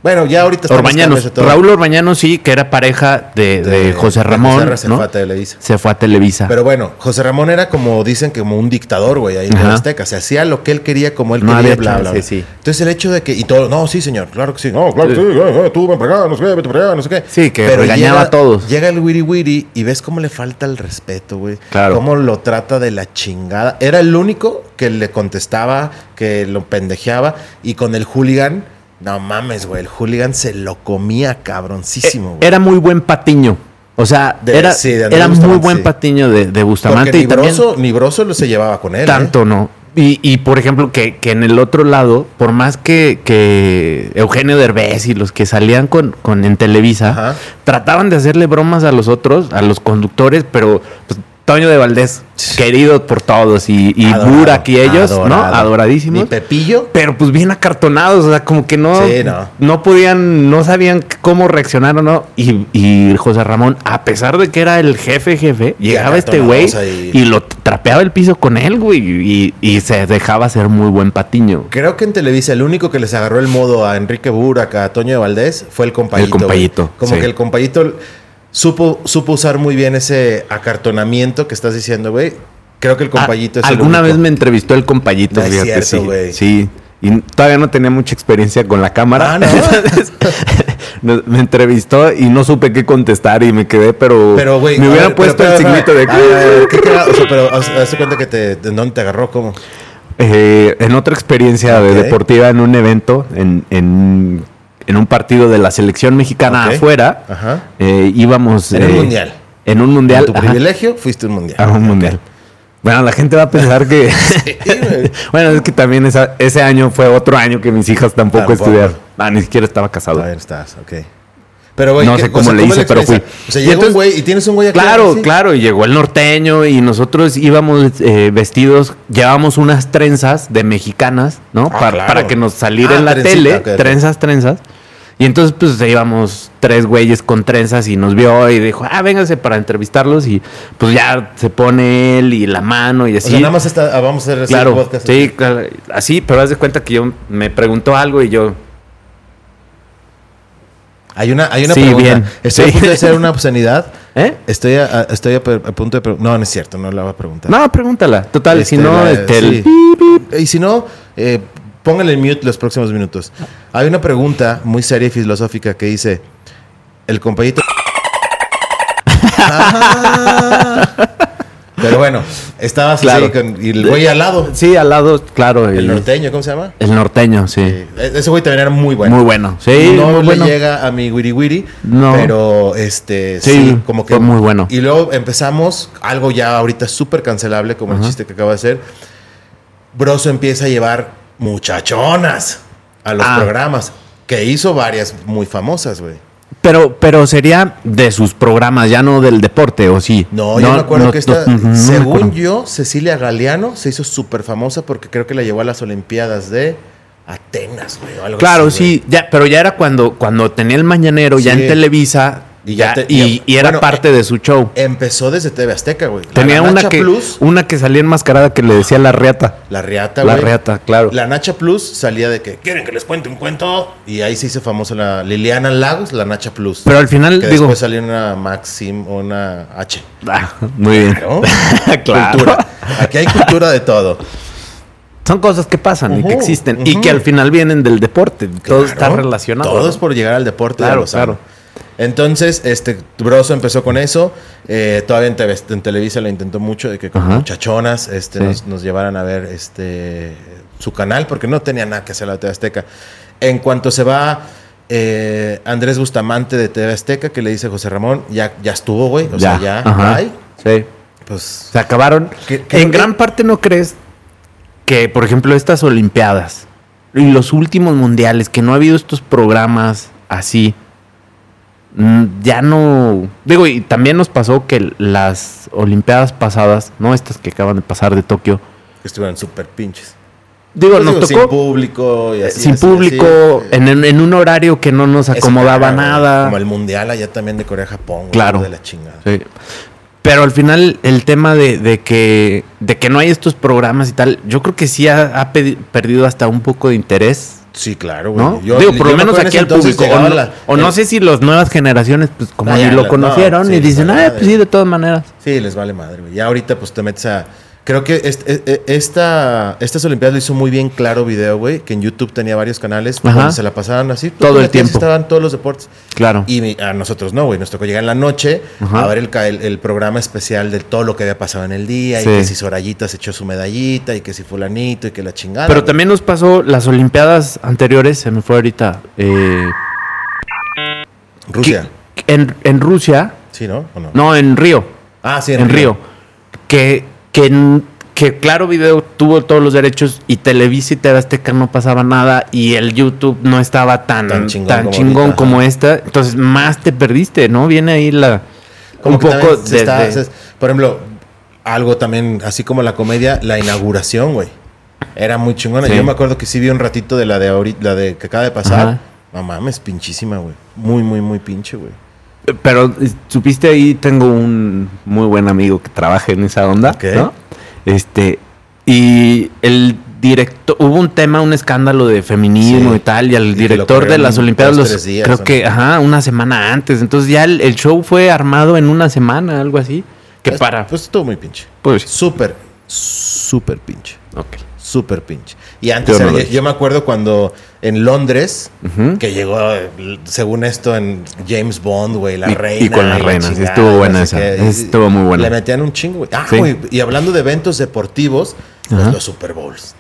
Bueno, ya ahorita está Orbañanos. Raúl Orbañanos sí, que era pareja de, de José Ramón, se ¿no? fue a Televisa. Se fue a Televisa. Pero bueno, José Ramón era como dicen como un dictador, güey, ahí en Azteca. Se hacía lo que él quería, como él No quería, bla, bla, sí. Entonces el hecho de que, y todo, no, sí, señor, claro que sí, no, claro que sí, eh, eh, tú ven para acá, no sé qué, vete para allá, no sé qué. Sí, que regañaba a todos. Llega el wiri wiri y ves cómo le falta el respeto, güey. Claro. Cómo lo trata de la chingada. Era el único que le contestaba, que lo pendejeaba, y con el hooligan, no mames, güey, el hooligan se lo comía cabroncísimo, güey. era muy buen patiño. O sea, De- era, sí, de Andrés era muy buen sí. patiño de, de Bustamante. Porque y ni también Broso, ni Broso lo se llevaba con él. ¿eh? tanto, ¿no? Y, y, por ejemplo, que, que en el otro lado, por más que, que Eugenio Derbez y los que salían con, con en Televisa, Ajá. trataban de hacerle bromas a los otros, a los conductores, pero pues, Toño de Valdés, querido por todos, y, y Adorado, Burak y ellos, ¿no? Adoradísimos. Ni Pepillo. Pero pues bien acartonados, o sea, como que no, Sí, no. no podían, no sabían cómo reaccionar o no. Y, y José Ramón, a pesar de que era el jefe, jefe, llegaba este güey y lo trapeaba el piso con él, güey, y, y se dejaba ser muy buen patiño. Creo que en Televisa el único que les agarró el modo a Enrique Burak, a Toño de Valdés, fue el compayito. El compayito. Como sí. que el compayito supo, supo usar muy bien ese acartonamiento que estás diciendo, güey. Creo que el compayito Ah, es el Alguna vez me entrevistó el compayito, No es fíjate, cierto, sí. güey. Sí. Y todavía no tenía mucha experiencia con la cámara. Ah, ¿no? Entonces, me entrevistó y no supe qué contestar y me quedé, pero, Pero, güey. me hubiera ver, puesto pero, el signito de... ver, ¿qué? O sea, pero haz- hazte cuenta que te, ¿de dónde te agarró? ¿Cómo? Eh, en otra experiencia de deportiva en un evento, en, en, en un partido de la selección mexicana afuera, Ajá. eh, íbamos... En un eh, mundial. En un mundial. Con tu ajá, privilegio fuiste un mundial. a un mundial. Bueno, la gente va a pensar que... bueno, es que también esa- ese año fue otro año que mis hijas tampoco, Tampoco. estudiaron. Ah, ni siquiera estaba casado. Todavía estás, ok. Pero, güey, No ¿qué- sé cómo le es hice, la pero fui. O sea, Y llega un güey y tienes un güey aquí. Claro, así. claro, y llegó el norteño y nosotros íbamos eh, vestidos, llevábamos unas trenzas de mexicanas, ¿no? Ah, para, claro. para que nos saliera Ah, en la trencita, tele, ok, ok. trenzas, trenzas. Y entonces pues íbamos tres güeyes con trenzas y nos vio y dijo, ah, vénganse para entrevistarlos y pues ya se pone él y la mano y O así. sea, nada más está, ah, vamos a hacer claro, podcast. sí, claro, así, pero haz de cuenta que yo me preguntó algo y yo, Hay una, hay una Sí, pregunta. bien. Estoy Sí. a punto de hacer una obscenidad. ¿eh? Estoy a, a- estoy a, punto de... No, no es cierto, no la voy a preguntar. No, pregúntala. Total, Este, si no, la- este, el- sí. Y si no, eh, póngale en mute los próximos minutos. Hay una pregunta muy seria y filosófica que dice: El compañito. Ah. Pero bueno, estabas Claro. así con, y el güey al lado. Sí, al lado, claro. El norteño, ¿cómo se llama? El norteño, sí. Eh, Ese güey también era muy bueno. Muy bueno. Sí, no le bueno. llega a mi wiri wiri, No. pero este Sí, sí, como que fue muy bueno. Y luego empezamos algo ya ahorita súper cancelable como el chiste que acabo de hacer. Broso empieza a llevar muchachonas a los Ah. programas, que hizo varias muy famosas, güey. Pero, pero sería de sus programas, ya no del deporte, ¿o sí? No, yo me acuerdo no, que esta, no, según yo, Cecilia Galeano se hizo súper famosa porque creo que la llevó a las Olimpiadas de Atenas, güey. o algo Claro, así, güey. sí, ya, pero ya era cuando, cuando tenía el mañanero, ya en Televisa, Y ya ya, te- y, era bueno, parte de su show. Empezó desde TV Azteca, güey. La- Tenía la una que, Plus, una que salía enmascarada que le decía la riata. la Riata, La güey. riata, claro. La Nacha Plus salía de que quieren que les cuente un cuento y ahí se hizo famosa la Liliana Lagos, la Nacha Plus. Pero al final, que digo. después salió una Maxim o una H. Ah, muy bien. Cultura. Aquí hay cultura de todo. Son cosas que pasan y que existen y que al final vienen del deporte. Todo está relacionado. Todo es por llegar al deporte. Claro, sano. claro. Entonces, este, Broso empezó con eso. eh, todavía en, TV en Televisa lo intentó mucho, de que con Ajá. muchachonas este, Sí. nos, nos llevaran a ver este, su canal porque no tenía nada que hacer la TV Azteca. En cuanto se va eh, Andrés Bustamante de TV Azteca, que le dice a José Ramón, ya, ya estuvo, güey. O sea, ya, ajá. bye. Sí. Pues Se acabaron. ¿Qué- qué- en qué- gran parte no crees que, por ejemplo, estas Olimpiadas y los últimos mundiales, que no ha habido estos programas así, ya no. Digo, y también nos pasó que las Olimpiadas pasadas, no estas que acaban de pasar de Tokio, estuvieron súper pinches. digo, Pues nos digo, tocó sin público y así, sin así, público, así. en, en- un horario que no nos acomodaba nada. Como el mundial allá también de Corea-Japón. Claro. De la chingada. Sí. Pero al final el tema de, de que, de que no hay estos programas y tal, yo creo que sí ha, perdido hasta un poco de interés, Sí, claro, güey. ¿no? Yo- Digo, por lo me menos aquí al público. O, no, la- o no el- sé si las nuevas generaciones, pues como Ah, ni ya, lo no, conocieron sí, y dicen, ah, madre". pues sí, de todas maneras. Sí, les vale madre, güey. Ya ahorita pues te metes a... Creo que e- e- esta, estas Olimpiadas lo hizo muy bien claro video, güey, que en YouTube tenía varios canales donde se la pasaban así. Todo el tiempo. Estaban todos los deportes. Claro. Y a nosotros no, güey. Nos tocó llegar en la noche Ajá. a ver el, el, el programa especial de todo lo que había pasado en el día. Sí. Y que si Sorayita se echó su medallita y que si fulanito y que la chingada. Pero güey. también nos pasó las Olimpiadas anteriores, se me fue ahorita, eh, Rusia. que- en, en Rusia, Sí, ¿no? ¿O no? no, en Río. Ah, sí, en Río. Que, que, que Claro Video tuvo todos los derechos y Televisa y TV Azteca no pasaba nada y el YouTube no estaba tan, Tan tan chingón chingón, como ahorita, como ajá. esta. Entonces más te perdiste, ¿no? Viene ahí la... Como un poco de... está- de- por ejemplo, algo también, así como la comedia, la inauguración, güey. Era muy chingona. Sí. Yo me acuerdo que sí vi un ratito de la de ahorita, la de que acaba de pasar. Ajá. No mames, pinchísima, güey. Muy, muy, muy pinche, güey. Pero eh, supiste ahí, tengo un muy buen amigo que trabaja en esa onda. ¿no? Este, y el director, hubo un tema, un escándalo de feminismo Sí. y tal, y al Y director de las Olimpiadas, los, días, creo ¿no? que, ajá, una semana antes. Entonces ya el, el show fue armado en una semana, algo así. Que Pues- para. Pues estuvo muy pinche. Pues, Súper, súper pinche. ok. Súper pinche. Y antes, Yo no era- lo yo, hice. me acuerdo cuando en Londres, que llegó, según esto, en James Bond, güey, la Y- reina. y con la reina, sí, estuvo buena esa, estuvo muy buena. Le metían un chingo, güey. Ah, Sí. güey, y hablando de eventos deportivos, pues los Super Bowls.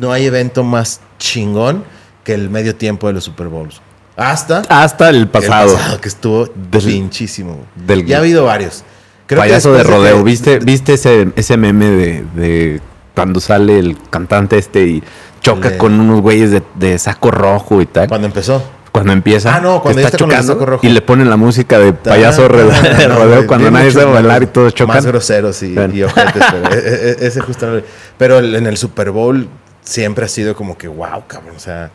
No hay evento más chingón que el medio tiempo de los Super Bowls. Hasta Hasta el el pasado. pasado, que estuvo Del- pinchísimo. del- ya ha habido varios. Creo que payaso de después rodeo. que- ¿Viste, ¿Viste ese, ese meme de, de cuando sale el cantante este y choca De- con unos güeyes de, de saco rojo y tal? Cuando empezó. Cuando empieza, Ah, no, cuando está saco rojo. y le ponen la música de payaso no, de rodeo cuando nadie sabe bailar y todos chocan. Más groseros y, Bueno. y ojetes, pero e- e- e- ese justo. Pero en el Super Bowl siempre ha sido como que wow, cabrón. O sea,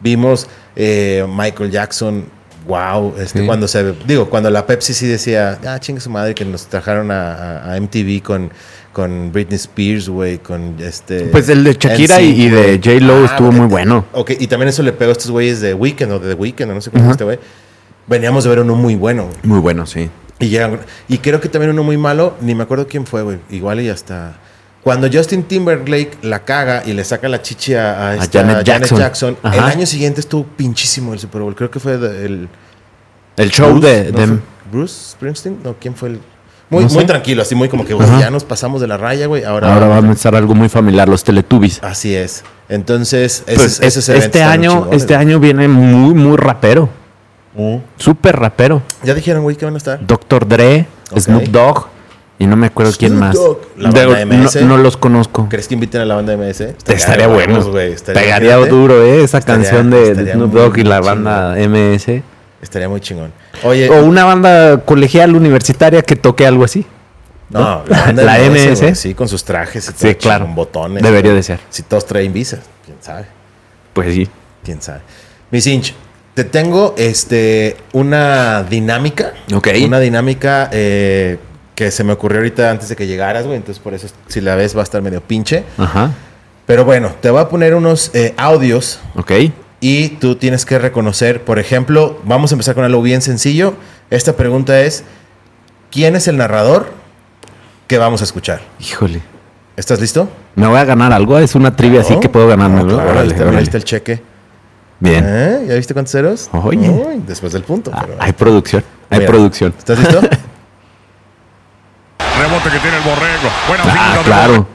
vimos eh, Michael Jackson, wow. Este, Sí. Cuando se. Digo, cuando la Pepsi sí decía, ah, chingue su madre, que nos trajeron a, a- a MTV con, con Britney Spears, güey, con este. Pues el de Shakira y- y de güey. J-Lo estuvo muy bueno. Ok, y también eso le pegó a estos güeyes de Weekend o de The Weekend, o no sé cómo es este güey. Veníamos de ver uno muy bueno. Muy bueno, sí. Y, llegan- y creo que también uno muy malo, ni me acuerdo quién fue, güey. Igual y hasta. Cuando Justin Timberlake la caga y le saca la chichi a, a esta Janet Jackson. el año siguiente estuvo pinchísimo el Super Bowl. Creo que fue el. El show Bruce, de, ¿no de- Bruce Springsteen? No, ¿quién fue el.? Muy, No sé. muy tranquilo, así muy como que, güey, Ajá. ya nos pasamos de la raya, güey. Ahora, Ahora va a empezar algo muy familiar, los Teletubbies. Así es. Entonces, ese, Pues, es- este año, este güey. año viene muy, muy rapero. Súper rapero. Ya dijeron, güey, que van a estar. Dr. Dre. Snoop Dogg y no me acuerdo quién Snoop más. Dogg. La banda MS. no los conozco. ¿Crees que inviten a la banda MS? Estaría, de bueno. güey. Estaría- Pegaría fíjate. duro, ¿eh? Esa Estaría- canción de estaría Snoop Dogg y la banda MS. Estaría muy chingón. Oye, O una banda colegial universitaria que toque algo así. no, la, banda la MS, MS. güey, sí, con sus trajes y todo, Sí, claro. con botones. Debería de ser. Si todos traen visas, quién sabe, Pues sí. quién sabe. Inch, te tengo este, una dinámica. Ok. Una dinámica eh, que se me ocurrió ahorita antes de que llegaras, güey. Entonces, por eso, si la ves, va a estar medio pinche. Ajá. Pero bueno, te voy a poner unos eh, audios Ok. Y tú tienes que reconocer, por ejemplo, vamos a empezar con algo bien sencillo. Esta pregunta es, ¿quién es el narrador que vamos a escuchar? Híjole. ¿Estás listo? ¿Me voy a ganar algo? Es una trivia así que puedo ganarme. No, ¿no? claro, ahí está el cheque. Bien. ¿Eh? ¿Ya viste cuántos ceros? Oye. Uy, después del punto. Ah, pero- hay producción. Hay Mira, producción. ¿Estás listo? Rebote que tiene el borrego. Buena Ah, claro.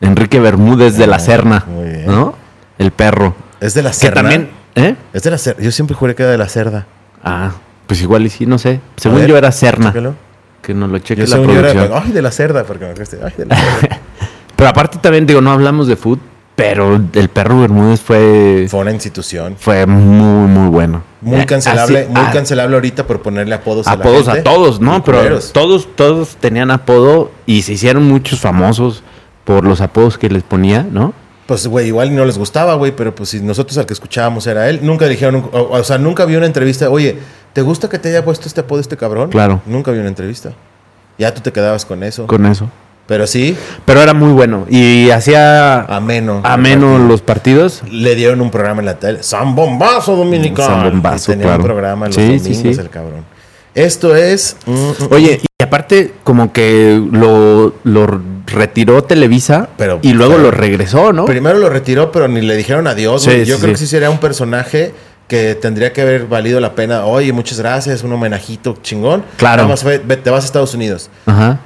Enrique Bermúdez de la Serna. Muy bien. ¿No? el perro. Es de la Que cerda. también, ¿eh? Es de la cerda. Yo siempre juré que era de la cerda. Ah, pues igual y sí, no sé. A Según ver, yo era chécalo. Que nos lo cheque Yo la según yo era, producción. ay, de la cerda, porque me creíste, ay, de la cerda. Pero aparte también, digo, no hablamos de food, pero el perro Bermúdez fue, Fue una institución. fue muy, muy bueno. Muy Eh, cancelable, así- muy ah, cancelable ahorita por ponerle apodos, Apodos a la a gente. todos, ¿no? Pero culeros. todos, todos tenían apodo y se hicieron muchos famosos por los apodos que les ponía, ¿no? Pues, güey, igual no les gustaba, güey, pero pues si nosotros al que escuchábamos era él, nunca dijeron, o, o sea, nunca vi una entrevista, oye, ¿te gusta que te haya puesto este apodo este cabrón? Claro. Nunca vi una entrevista. Ya tú te quedabas con eso. Con eso. Pero sí, Pero era muy bueno y hacía ameno. ameno partido. los partidos. Le dieron un programa en la tele. San Bombazo Dominicano. San Bombazo, Y tenía claro. un programa los Sí, domingos, sí. el cabrón. Esto es. mm, mm, Oye, aparte como que lo, lo retiró Televisa Pero- y luego pero- lo regresó, ¿no? Primero lo retiró, pero ni le dijeron adiós. Sí. Yo sí, creo sí. que sí sería un personaje que tendría que haber valido la pena. Oye, muchas gracias, un homenajito chingón. Claro. Nada más te vas a Estados Unidos. Ajá.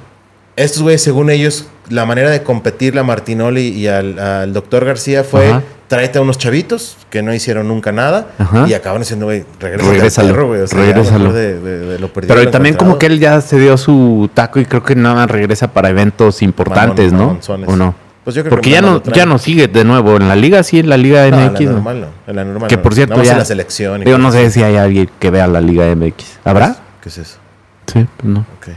Estos güeyes, según ellos, la manera de competirle a Martinoli y al, al doctor García fue Ajá. tráete a unos chavitos que no hicieron nunca nada Ajá. y acaban diciendo, güey, regresa al perro, güey. O sea, regrésalo. de, de- de lo perdido Pero lo también como que él ya se dio su taco y creo que nada más regresa para eventos importantes, ¿no? ¿O no? Pues yo creo Porque que ya no, ya no sigue de nuevo en la liga, sí, en la Liga No, MX. en la ¿no? normal no. En la normal Que por cierto ya... en la selección. y Digo, no sé si hay alguien que vea la Liga MX. ¿Habrá? ¿Qué es eso? Sí, pues no. Ok.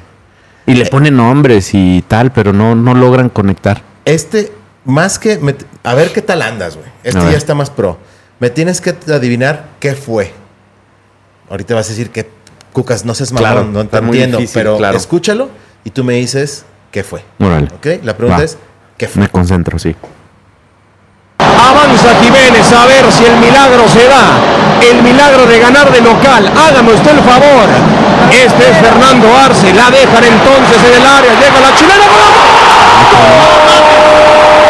Y le ponen nombres y tal, pero no, no logran conectar. Este, más que... me- a ver qué tal andas, güey. Este A ya ver. está más pro. Me tienes que adivinar qué fue. Ahorita vas a decir que... Cucas, no seas mamón, Claro, no te entiendo. difícil, pero claro. escúchalo y tú me dices qué fue. Órale. ¿Ok? La pregunta Va. es, ¿qué fue? Me concentro, sí. Avanza Jiménez a ver si el milagro se da. El milagro de ganar de local. Hágame usted el favor. Este es Fernando Arce. La dejan entonces en el área. Llega la chilena.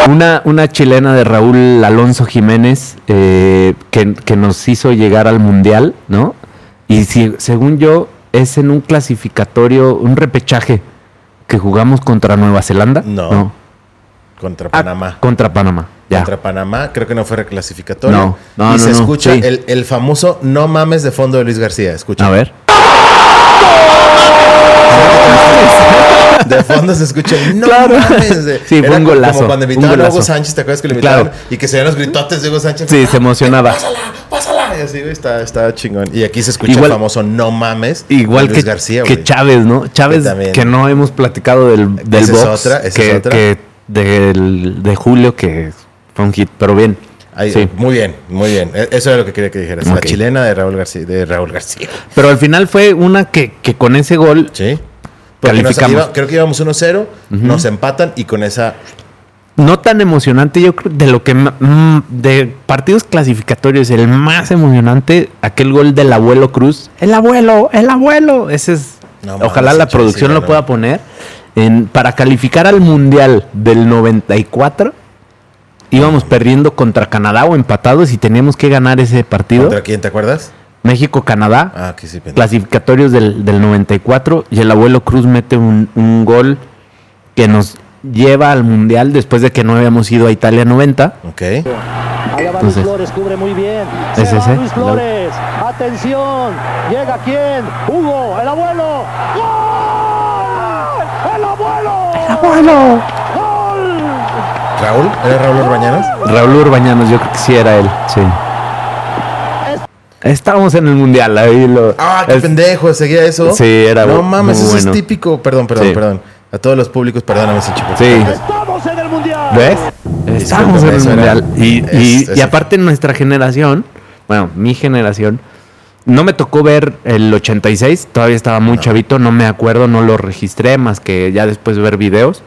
Una, una chilena de Raúl Alonso Jiménez eh, que, que nos hizo llegar al Mundial, ¿no? Y si, según yo, es en un clasificatorio, un repechaje que jugamos contra Nueva Zelanda. No. Contra Ah, Panamá. contra Panamá, ya. Contra Panamá, creo que no fue reclasificatorio. No, no, y no, se no, escucha sí. el, el famoso no mames de fondo de Luis García. Escucha. A ver. De fondo se escucha el no Claro. mames. de- Sí, fue un golazo, Como cuando un invitaban a Hugo. Sánchez, ¿te acuerdas que lo Claro. invitaban? Y que se veían los gritotes de Hugo Sánchez. Sí, se emocionaba. Pásala, pásala. Y así, güey, está, está chingón. Y aquí se escucha Igual- el famoso no mames Igual Luis que, García, que. Chávez, ¿no? Chávez, Que también. que no hemos platicado del, del Esa es box. otra, que, es otra. que del- de Julio, que fue un hit, pero bien. Ahí, sí. Muy bien, muy bien. E- Eso era lo que quería que dijeras. La chilena de Raúl García. De Raúl García. Pero al final fue una que, que con ese gol Sí. Calificamos. iba- creo que íbamos 1-0, nos empatan y con esa no tan emocionante, yo creo, de lo que de partidos clasificatorios, el más emocionante, aquel gol del abuelo Cruz. El abuelo, el abuelo. Ese es. No ojalá la producción sí, lo no. pueda poner. En, para calificar al Mundial del 94, íbamos perdiendo contra Canadá o empatados y teníamos que ganar ese partido. ¿Contra quién te acuerdas? México-Canadá. Ah, sí, clasificatorios del, del 94 y el abuelo Cruz mete un, un gol que nos lleva al mundial después de que no habíamos ido a Italia 90. Ok. Allá va Luis Flores, cubre muy bien. ¿es Se va ese? Luis Flores. Atención. Llega quién? Hugo, el abuelo. ¡Gol! ¡Gol! ¿Raúl? ¿Era Raúl Orbañanos? Raúl Urbañanos, yo creo que sí era él, sí. Estábamos en el mundial, ahí lo... Ah, qué es- pendejo, seguía eso. Sí, era No mames, muy eso bueno. es típico. Perdón, perdón, Sí. perdón. A todos los públicos, perdóname, si chico. Sí. ¡Estamos en el mundial! ¿Ves? Estábamos en el era- mundial. Y, y- es- y es- aparte nuestra generación, bueno, mi generación, no me tocó ver el 86, todavía estaba muy chavito, no me acuerdo, no lo registré más que ya después de ver videos.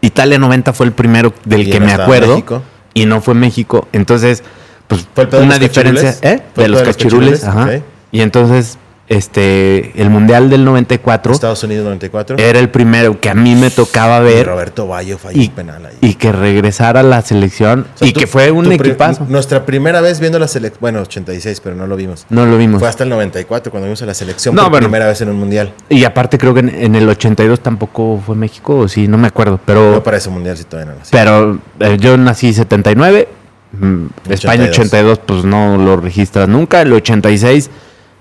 Italia 90 fue el primero del Y que me acuerdo México. y no fue México. Entonces, pues ¿Fue una diferencia? ¿eh? ¿Fue de los cachirules, ajá. Y entonces este el Mundial del 94 Estados Unidos 94. era el primero que a mí me tocaba ver Roberto Bayo falló y, penal ahí. y que regresara a la selección O sea, y tú- que fue un equipazo. Nuestra primera vez viendo la selección, bueno, 86, pero no lo vimos. No lo vimos. Fue hasta el 94 cuando vimos a la selección No, por bueno. primera vez en un mundial. Y aparte creo que en, en el 82 tampoco fue México, o sí, no me acuerdo. Pero, No para ese mundial si todavía no nací. pero eh, yo nací 79, Mm, España 82. 82, pues no lo registras nunca. El 86,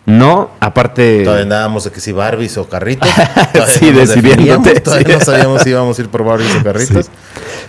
no. Aparte, Todavía andábamos de que si Barbies o carritos. Sí, no decidiéndote. Todavía no sabíamos si íbamos a ir por Barbies o carritos.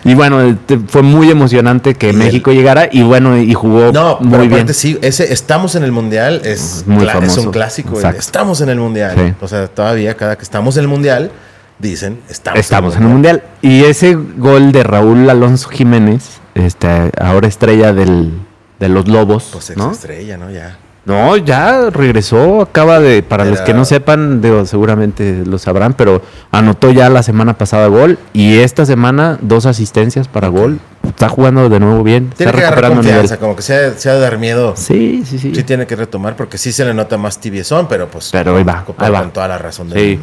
y bueno, fue muy emocionante que Y México llegara y bueno, y jugó No, pero muy aparte bien. sí, ese estamos en el mundial es, Muy es un clásico. el estamos en el mundial. Sí. O sea, todavía cada que estamos en el mundial dicen estamos, Estamos en el mundial. Y ese gol de Raúl Alonso Jiménez, este, ahora estrella del, de los Lobos, Pues ex ¿no? estrella, ¿no? Ya. No, ya regresó, acaba de, para los que no sepan, digo, seguramente lo sabrán, pero anotó ya la semana pasada gol y esta semana dos asistencias para gol. Está jugando de nuevo bien, Tiene está que recuperando nivel. confianza, como que se ha, se ha de dar miedo. Sí, sí, sí. Sí tiene que retomar porque sí se le nota más tibiezón, pero pues Pero ahí va, con, ahí va. con toda la razón del Sí.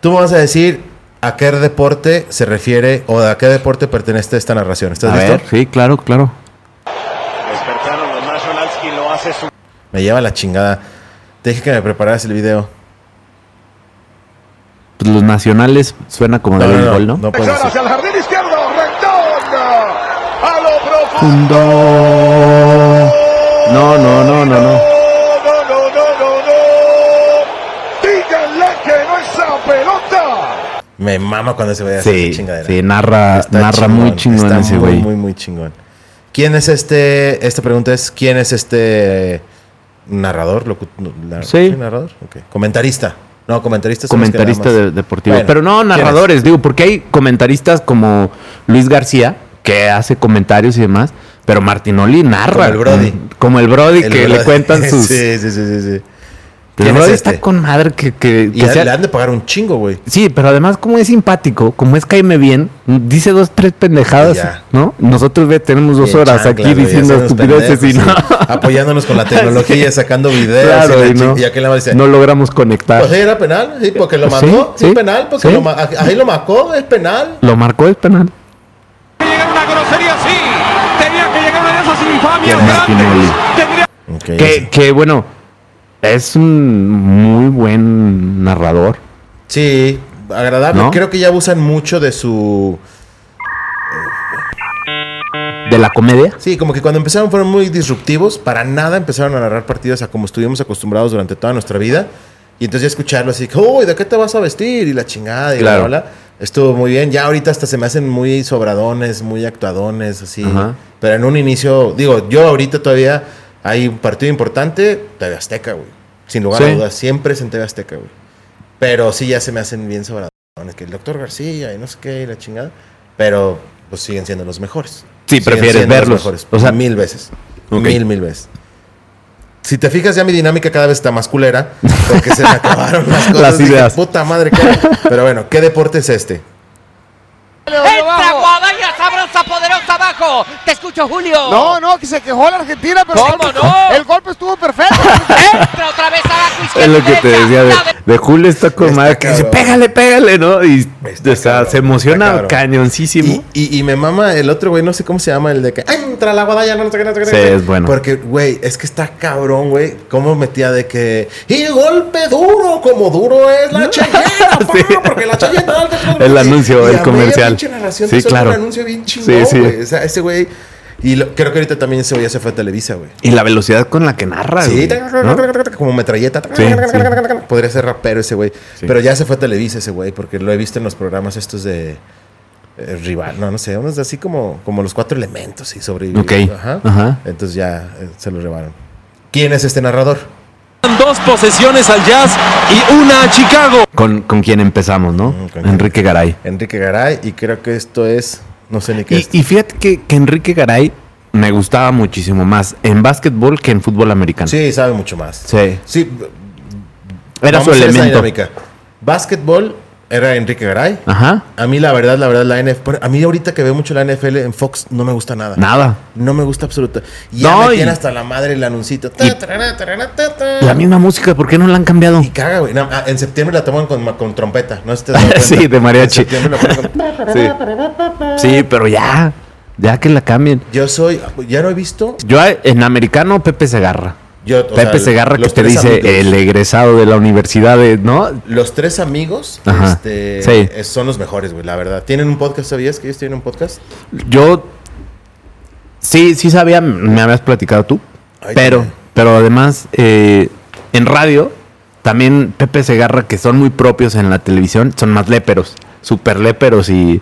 Tú me vas a decir a qué deporte se refiere o a qué deporte pertenece esta narración. ¿Estás A listo? ver, sí, claro, claro. Despertaron los Nationals y lo hace su Me lleva la chingada. Te dije que me prepararas el video. Pues los nacionales suena como de béisbol, ¿no? no puede ser. hacia el jardín izquierdo, rectón, a lo profundo. No, no, no, no, no. No, no, no, no, no. Díganle que no esa pelota. Me mama cuando se ve esa Sí, chingadera. sí, narra, Está narra muy chingón está ese muy, güey. Muy, muy chingón. ¿Quién es este? Esta pregunta es: ¿quién es este narrador? Locu- Sí. narrador. Comentarista. No, comentarista. son los que comentarista de- deportivo. Bueno, Pero no narradores, digo, porque hay comentaristas como Luis García, que hace comentarios y demás, pero Martinoli narra. Como el Brody. Como el Brody El que le cuentan sus. sí, sí, sí, sí. Sí. ¿Quién Brody es está este? con madre que. que, Y que a- sea- le han de pagar un chingo, güey. Sí, pero además, como es simpático, como es caime bien, dice dos, tres pendejadas, Ya. ¿no? Nosotros ve, tenemos dos Bien horas chanclas, aquí güey, diciendo estupideces y no. sí. Apoyándonos con la tecnología, sacando videos. Claro, y, y no, y aquel le dice: no logramos conectar. Pues sí, era penal, sí, porque lo sí, marcó. Sí, sí, penal, porque sí. lo ahí lo marcó, es penal. Lo marcó el penal. Llegar una grosería así. Tenía que llegar una de esas infamias ¿Quién es grandes. Tendría Ok, Que, sí. que bueno, es un muy buen narrador. Sí, agradable. ¿No? Creo que ya abusan mucho de su. De la comedia. Sí, como que cuando empezaron fueron muy disruptivos. Para nada empezaron a narrar partidos a como estuvimos acostumbrados durante toda nuestra vida. Y entonces ya escucharlo así, uy, ¿de qué te vas a vestir? Y la chingada y Claro. la bla, bla. Estuvo muy bien. Ya ahorita hasta se me hacen muy sobradones, muy actuadones, así. Ajá. Pero en un inicio, digo, yo ahorita todavía hay un partido importante, TV Azteca, güey. Sin lugar Sí. a dudas, siempre es en TV Azteca, güey. Pero sí ya se me hacen bien sobradones, que el doctor García y no sé qué, y la chingada. Pero pues siguen siendo los mejores. Sí, Siguen prefieres siendo los verlos. mejores. O sea- mil veces. Mil, mil veces. Si te fijas, ya mi dinámica cada vez está más culera. Porque se me acabaron las cosas. Las Dije, ideas. Puta madre, ¿qué? Pero bueno, ¿qué deporte es este? Entra Guadaña sabrosa, poderosa abajo. Te escucho, Julio. No, no, que se quejó la Argentina, pero ¿Cómo el golpe, no? el golpe estuvo perfecto. Entra otra vez abajo. Es izquierda, lo que te decía de, La de- de Julio está con madre que dice, pégale, pégale, ¿no? Y Está o sea, cabrón, se emociona cañoncísimo. Y, y- y me mama el otro güey, no sé cómo se llama, el de que entra la guadalla, no sé qué, no sé qué. Sí, sé qué". es bueno. Porque, güey, es que está cabrón, güey. Cómo metía de que. Y golpe duro, como duro es la chayena, Sí. porque la chayena. El anuncio, el comercial. Sí, claro. Un anuncio bien chingón, Sí, sí. güey. O sea, ese güey. Y lo- creo que ahorita también ese güey ya se fue a Televisa, güey. Y la velocidad con la que narra, Sí, güey, ¿no? como metralleta. Sí, Podría ser rapero ese güey. Sí. Pero ya se fue a Televisa ese güey, porque lo he visto en los programas estos de eh, rival, no, no sé, unos así como, como los cuatro elementos y sobrevivir. Ok, Ajá. ajá. Entonces ya eh, se lo rebaron. ¿Quién es este narrador? Dos posesiones al Jazz y una a Chicago. Con, con quien empezamos, ¿no? Mm, con Enrique Garay. Enrique Garay, y creo que esto es, no sé ni qué Y, es. y fíjate que, que Enrique Garay me gustaba muchísimo más en básquetbol que en fútbol americano. Sí, sabe mucho más. Sí. Sí, Era vamos su elemento. Básquetbol era Enrique Garay. Ajá. A mí la verdad, la verdad, la NFL, a mí ahorita que veo mucho la NFL en Fox no me gusta nada. Nada. No me gusta absoluta. Ya No, me tiene y- hasta la madre el anuncito. La misma música, ¿por qué no la han cambiado? Y caga, güey. No, ah, en septiembre la toman con, con trompeta. No sé si te das cuenta. Sí, de mariachi. En septiembre la ponen con- Sí. Sí, pero ya. Ya que la cambien. Yo soy, ya no he visto. Yo en americano, Pepe Segarra. Yo, Pepe sea, Segarra que te dice amigos. el egresado de la universidad, de, ¿no? Los tres amigos este, Sí. eh, son los mejores, güey, la verdad. ¿Tienen un podcast? ¿Sabías que ellos tienen un podcast? Yo Sí, sí sabía, me habías platicado tú. Ay, pero, pero además, eh, en radio, también Pepe Segarra, que son muy propios en la televisión, son más léperos, súper léperos y,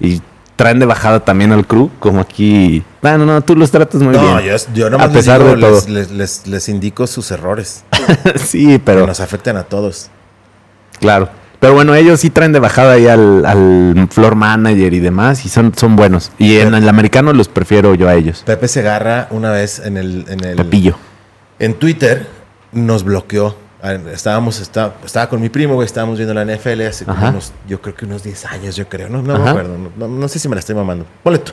y traen de bajada también al crew, como aquí. Bueno, no, tú los tratas muy No, bien. yo, yo nomás A pesar les, de digo, todo. les, les- les- indico sus errores. sí, Pero pero nos afectan a todos. claro. Pero bueno, ellos sí traen de bajada ahí al, al floor manager y demás, y son, son buenos. Y en el americano los prefiero yo a ellos. Pepe Segarra, una vez en el. En el Pepillo. En Twitter nos bloqueó. Estábamos, está- estaba con mi primo, güey, estábamos viendo la NFL hace como unos, yo creo que unos 10 años, yo creo, no, no me acuerdo, no, no- no sé si me la estoy mamando. Boleto.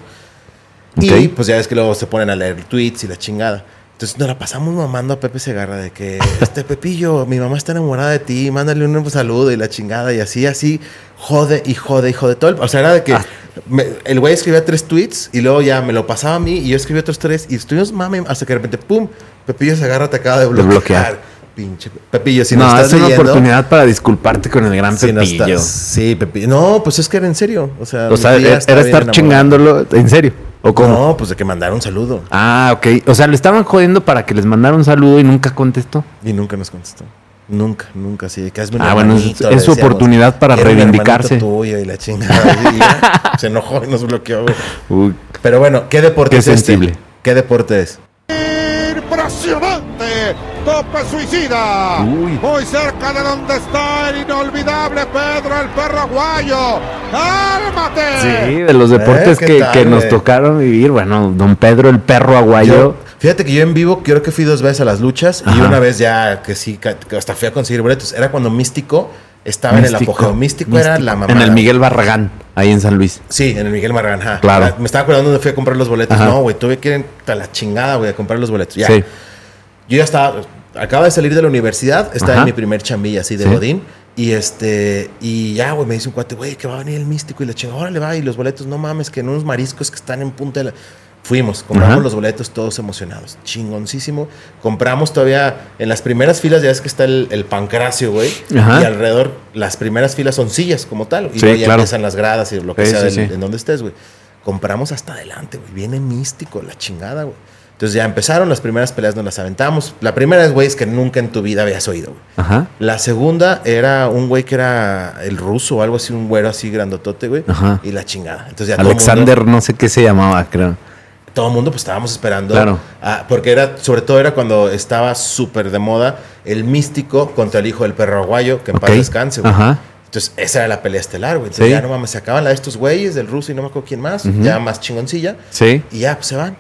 Y Ok. pues ya ves que luego se ponen a leer tweets y la chingada. Entonces nos la pasamos mamando a Pepe Segarra de que, este Pepillo, mi mamá está enamorada de ti, mándale un saludo y la chingada y así, así, jode y jode y jode todo. el- o sea, era de que Ah. me- el güey escribía tres tweets y luego ya me lo pasaba a mí y yo escribía otros tres y estuvimos mame hasta que de repente, pum, Pepillo Segarra te acaba de bloquear. bloquear. Pinche Pepillo, si no, nos es una leyendo, oportunidad para disculparte con el gran si no Pepillo. estás- sí, Pepillo. No, pues es que era en serio. O sea, O era estar chingándolo, ¿en serio? ¿O cómo? No, pues de que mandara un saludo Ah, ok. O sea, le estaban jodiendo para que les mandara un saludo y nunca contestó. y nunca nos contestó. Nunca, nunca, de que hazme un Ah, bueno, es- hermanito, es le su oportunidad para reivindicarse. tuyo y la chingada. y ya, se enojó y nos bloqueó. Uy, Pero bueno, ¿qué deporte Qué es este? sensible. ¿Qué deporte es? Impresionante. Tope suicida. Uy. Muy cerca de donde está el inolvidable Pedro el perro aguayo. ¡Cálmate! sí, de los deportes Eh, ¿qué que, tal, que nos tocaron vivir. Bueno, don Pedro, el perro aguayo. Yo- fíjate que yo en vivo creo que fui dos veces a las luchas y una vez ya que sí, que hasta fui a conseguir boletos. Era cuando Místico estaba en el apogeo. Místico, era la mamá. En el Miguel Barragán, ahí en San Luis. Sí, en el Miguel Marrán. ajá. Claro. Ah, Me estaba acordando dónde fui a comprar los boletos. Ajá. No, güey, tuve que ir a la chingada, güey, a comprar los boletos. Ya. Sí. Yo ya estaba, acaba de salir de la universidad, estaba Ajá. en mi primer chambilla así de Sí. Godín. Y este, y ya, güey, me dice un cuate, güey, que va a venir el místico y la chingada, órale, va, y los boletos, no mames, que en unos mariscos que están en punta de la. Fuimos, compramos Ajá. los boletos todos emocionados. Chingoncísimo. Compramos todavía en las primeras filas, ya ves que está el, el pancracio, güey. Y alrededor, las primeras filas son sillas como tal. Y Sí, ya claro. empiezan las gradas y lo que Sí, sea sí, del- en donde estés, güey. Compramos hasta adelante, güey. Viene místico, la chingada, güey. Entonces ya empezaron las primeras peleas, nos las aventamos. La primera es, güey, es que nunca en tu vida habías oído, güey. Ajá. La segunda era un güey que era el ruso o algo así, un güero así grandotote, güey. Ajá. Y la chingada. Entonces ya Alexander, no sé qué se llamaba, creo. mundo- todo el mundo, pues estábamos esperando. Claro. a- porque era, sobre todo era cuando estaba súper de moda el místico contra el hijo del perro aguayo, que en paz descanse, güey. Ajá. Entonces, esa era la pelea estelar, güey. Entonces, Sí. ya no mames, se acaban la de estos güeyes, del ruso y no me acuerdo quién más, ya más chingoncilla. Sí. Y ya, pues se van.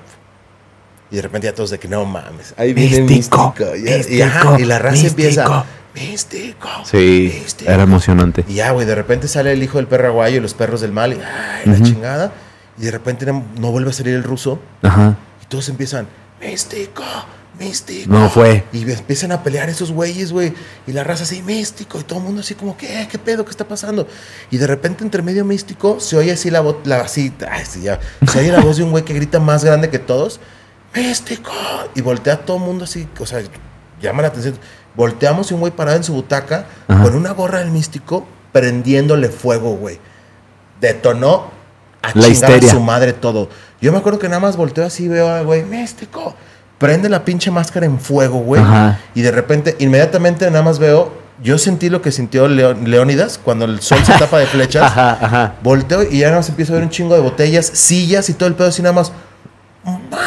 Y de repente ya todos de que no mames. Ahí viene el Místico, místico. Y, místico, ajá, y la raza místico. empieza. Místico. Sí, místico". era emocionante. Y ya, güey, de repente sale el hijo del perro aguayo y los perros del mal. Y ay, la chingada. Y de repente no, no vuelve a salir el ruso. Ajá. Y todos empiezan. Místico. Místico. No fue. Y empiezan a pelear esos güeyes, güey. Y la raza así, místico. Y todo el mundo así como, ¿qué? ¿Qué pedo? ¿Qué está pasando? Y de repente, entre medio místico, se oye así la voz, la, así, ay, sí, ya. Se oye la voz de un güey que grita más grande que todos. Místico. Y voltea todo el mundo así, o sea, llama la atención. Volteamos y un güey parado en su butaca Ajá. con una gorra del místico prendiéndole fuego, güey. Detonó a La chingar histeria. a su madre todo. Yo me acuerdo que nada más volteo así veo al güey, místico. Prende la pinche máscara en fuego, güey. Ajá. Y de repente, inmediatamente nada más veo, yo sentí lo que sintió Leónidas cuando el sol se tapa de flechas. Ajá, ajá. Volteo y ya nada más empiezo a ver un chingo de botellas, sillas y todo el pedo así nada más.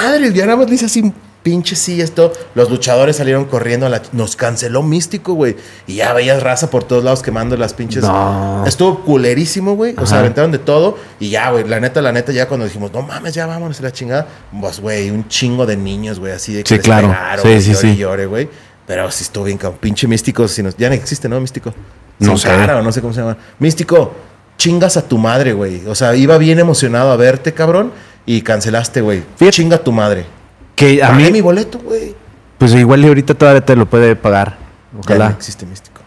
Madre, ya nada más le hice así pinches sillas, todo. Los luchadores salieron corriendo a la... Nos canceló Místico, güey. Y ya veías raza por todos lados quemando las pinches... No. Estuvo culerísimo, güey. O sea, aventaron de todo. Y ya, güey, la neta, la neta, ya cuando dijimos, no mames, ya vámonos a la chingada. Pues, güey, un chingo de niños, güey, así de que Sí, les claro. pegaron, Sí, sí, llore sí. llore, güey. Pero sí estuvo bien, cabrón. Pinche Místico, si nos- ya no existe, ¿no? Místico. No sé. cara, no sé cómo se llama. Místico, chingas a tu madre, güey. O sea, iba bien emocionado a verte, cabrón, y cancelaste, güey. Chinga a tu madre. Que a Pagué mí, mi boleto, güey. pues igual y ahorita todavía te lo puede pagar. Ya Ojalá. no existe Místico.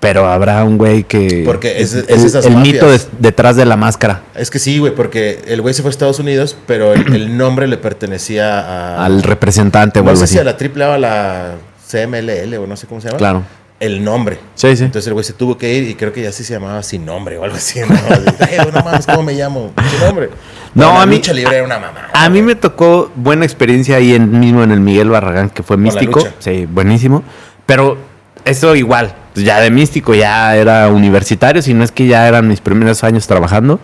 Pero habrá un güey que. Porque es- es el, esas el mito detrás de la máscara. Es que sí, güey, porque el güey se fue a Estados Unidos, pero el, el nombre le pertenecía a... Al representante o no sé así. si a la AAA o a la CMLL o no sé cómo se llama. Claro. El nombre. Sí, sí. Entonces el güey se tuvo que ir y creo que ya sí se llamaba sin nombre o algo así. ¿no? Ay, güey, no mames, ¿cómo me llamo? Sin nombre. No, la a mí- lucha libre era una mamá. A mí me tocó buena experiencia ahí en, mismo en el Miguel Barragán, que fue místico. Sí, buenísimo. Pero eso igual, pues ya de místico, ya era universitario, si no es que ya eran mis primeros años trabajando.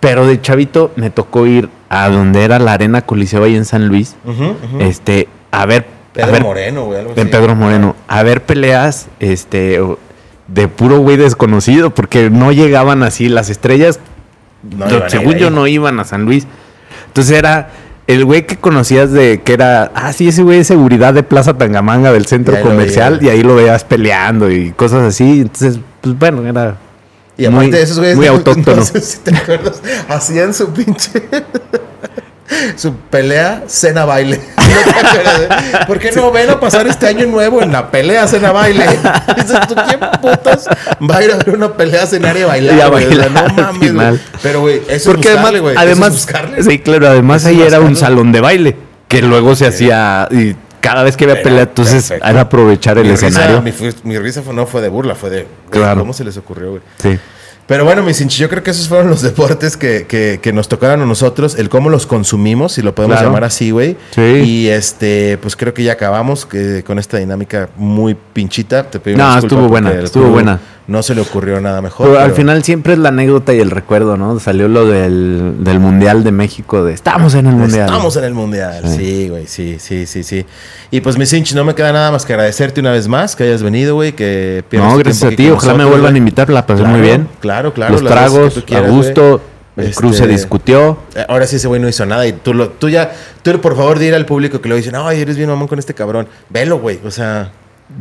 Pero de chavito me tocó ir a donde era la Arena Coliseo ahí en San Luis, este, a ver... a Pedro ver- Moreno, güey. algo En. Pedro Moreno, a ver peleas, este, de puro güey desconocido, porque no llegaban así las estrellas No, ir según yo no iban a San Luis. Entonces era el güey que conocías de que era, ah, sí, ese güey de seguridad de Plaza Tangamanga del centro Y comercial y ahí lo veías peleando y cosas así. Entonces, pues bueno, era Y aparte muy, de esos güeyes, muy no- autóctono. No sé si te acuerdas, hacían su pinche. su pelea cena baile. ¿No te acuerdas? ¿Por qué no ven a pasar este año nuevo en la pelea cena baile? Dices, ¿tú quién putas va a ir a ver una pelea cenar y bailar? Y a bailar no mames, final. Pero, güey, eso Porque es además, buscarle, güey. Además, buscarle. sí, claro, además ahí era un salón de baile que luego se hacía y cada vez que había pelea, entonces perfecto. era aprovechar el Mi risa- escenario. mi, risa fue- no fue de burla, fue de. Claro. ¿Cómo se les ocurrió, güey? Sí. Pero bueno, mis hinchis, yo creo que esos fueron los deportes que, que, que nos tocaron a nosotros, el cómo los consumimos, si lo podemos Claro. llamar así, güey. Sí. Y este, pues creo que ya acabamos que, con esta dinámica muy pinchita. Te No, estuvo buena, estuvo buena. No se le ocurrió nada mejor. Pero al final siempre es la anécdota y el recuerdo, ¿no? Salió lo del, del Mundial de México de estamos en el Mundial. Estamos en el mundial. Sí. Güey, sí, sí, sí, sí. Y pues, mis hinchis, no me queda nada más que agradecerte una vez más que hayas venido, güey, que pierdas No, gracias a ti. Ojalá me vuelvan a invitar. La pasé muy bien. Claro, claro. Los tragos, que tú quieras, a gusto. El cruce Este, discutió. Eh, Ahora sí ese güey no hizo nada y tú, lo, tú ya, tú por favor dile al público que lo dicen, ay, eres bien mamón con este cabrón. Velo, güey, o sea,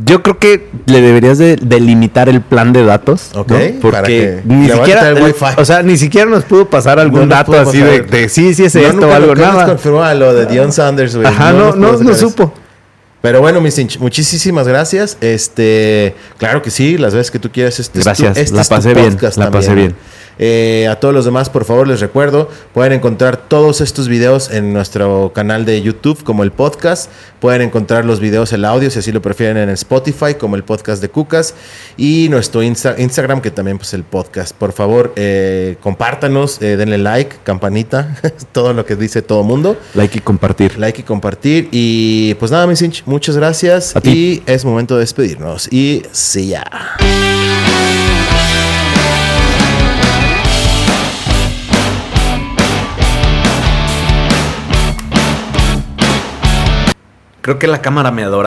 Yo creo que le deberías de delimitar el plan de datos. Ok, ¿no? para Porque que- ni siquiera. el wifi. O sea, ni siquiera nos pudo pasar algún No dato así de, sí, sí es no, esto o algo, nos nada. confirmó a lo de Dion Sanders, güey. Ajá, no, no, no, supo. Pero bueno, mis muchísimas gracias. Este, claro que sí, las veces que tú quieras. Este es tu- Gracias, este la es tu pasé bien, la pasé bien. Eh, a todos los demás, por favor, les recuerdo, pueden encontrar todos estos videos en nuestro canal de YouTube como el podcast. Pueden encontrar los videos, el audio, si así lo prefieren, en Spotify como el podcast de Cucas. Y nuestro Insta- Instagram, que también pues el podcast. Por favor, eh, compártanos, eh, denle like, campanita, todo lo que dice todo mundo. Like y compartir. Like y compartir. Y pues nada, mis hinch, muchas gracias. A ti. Y es momento de despedirnos. Y sí ya. Creo que la cámara me adora.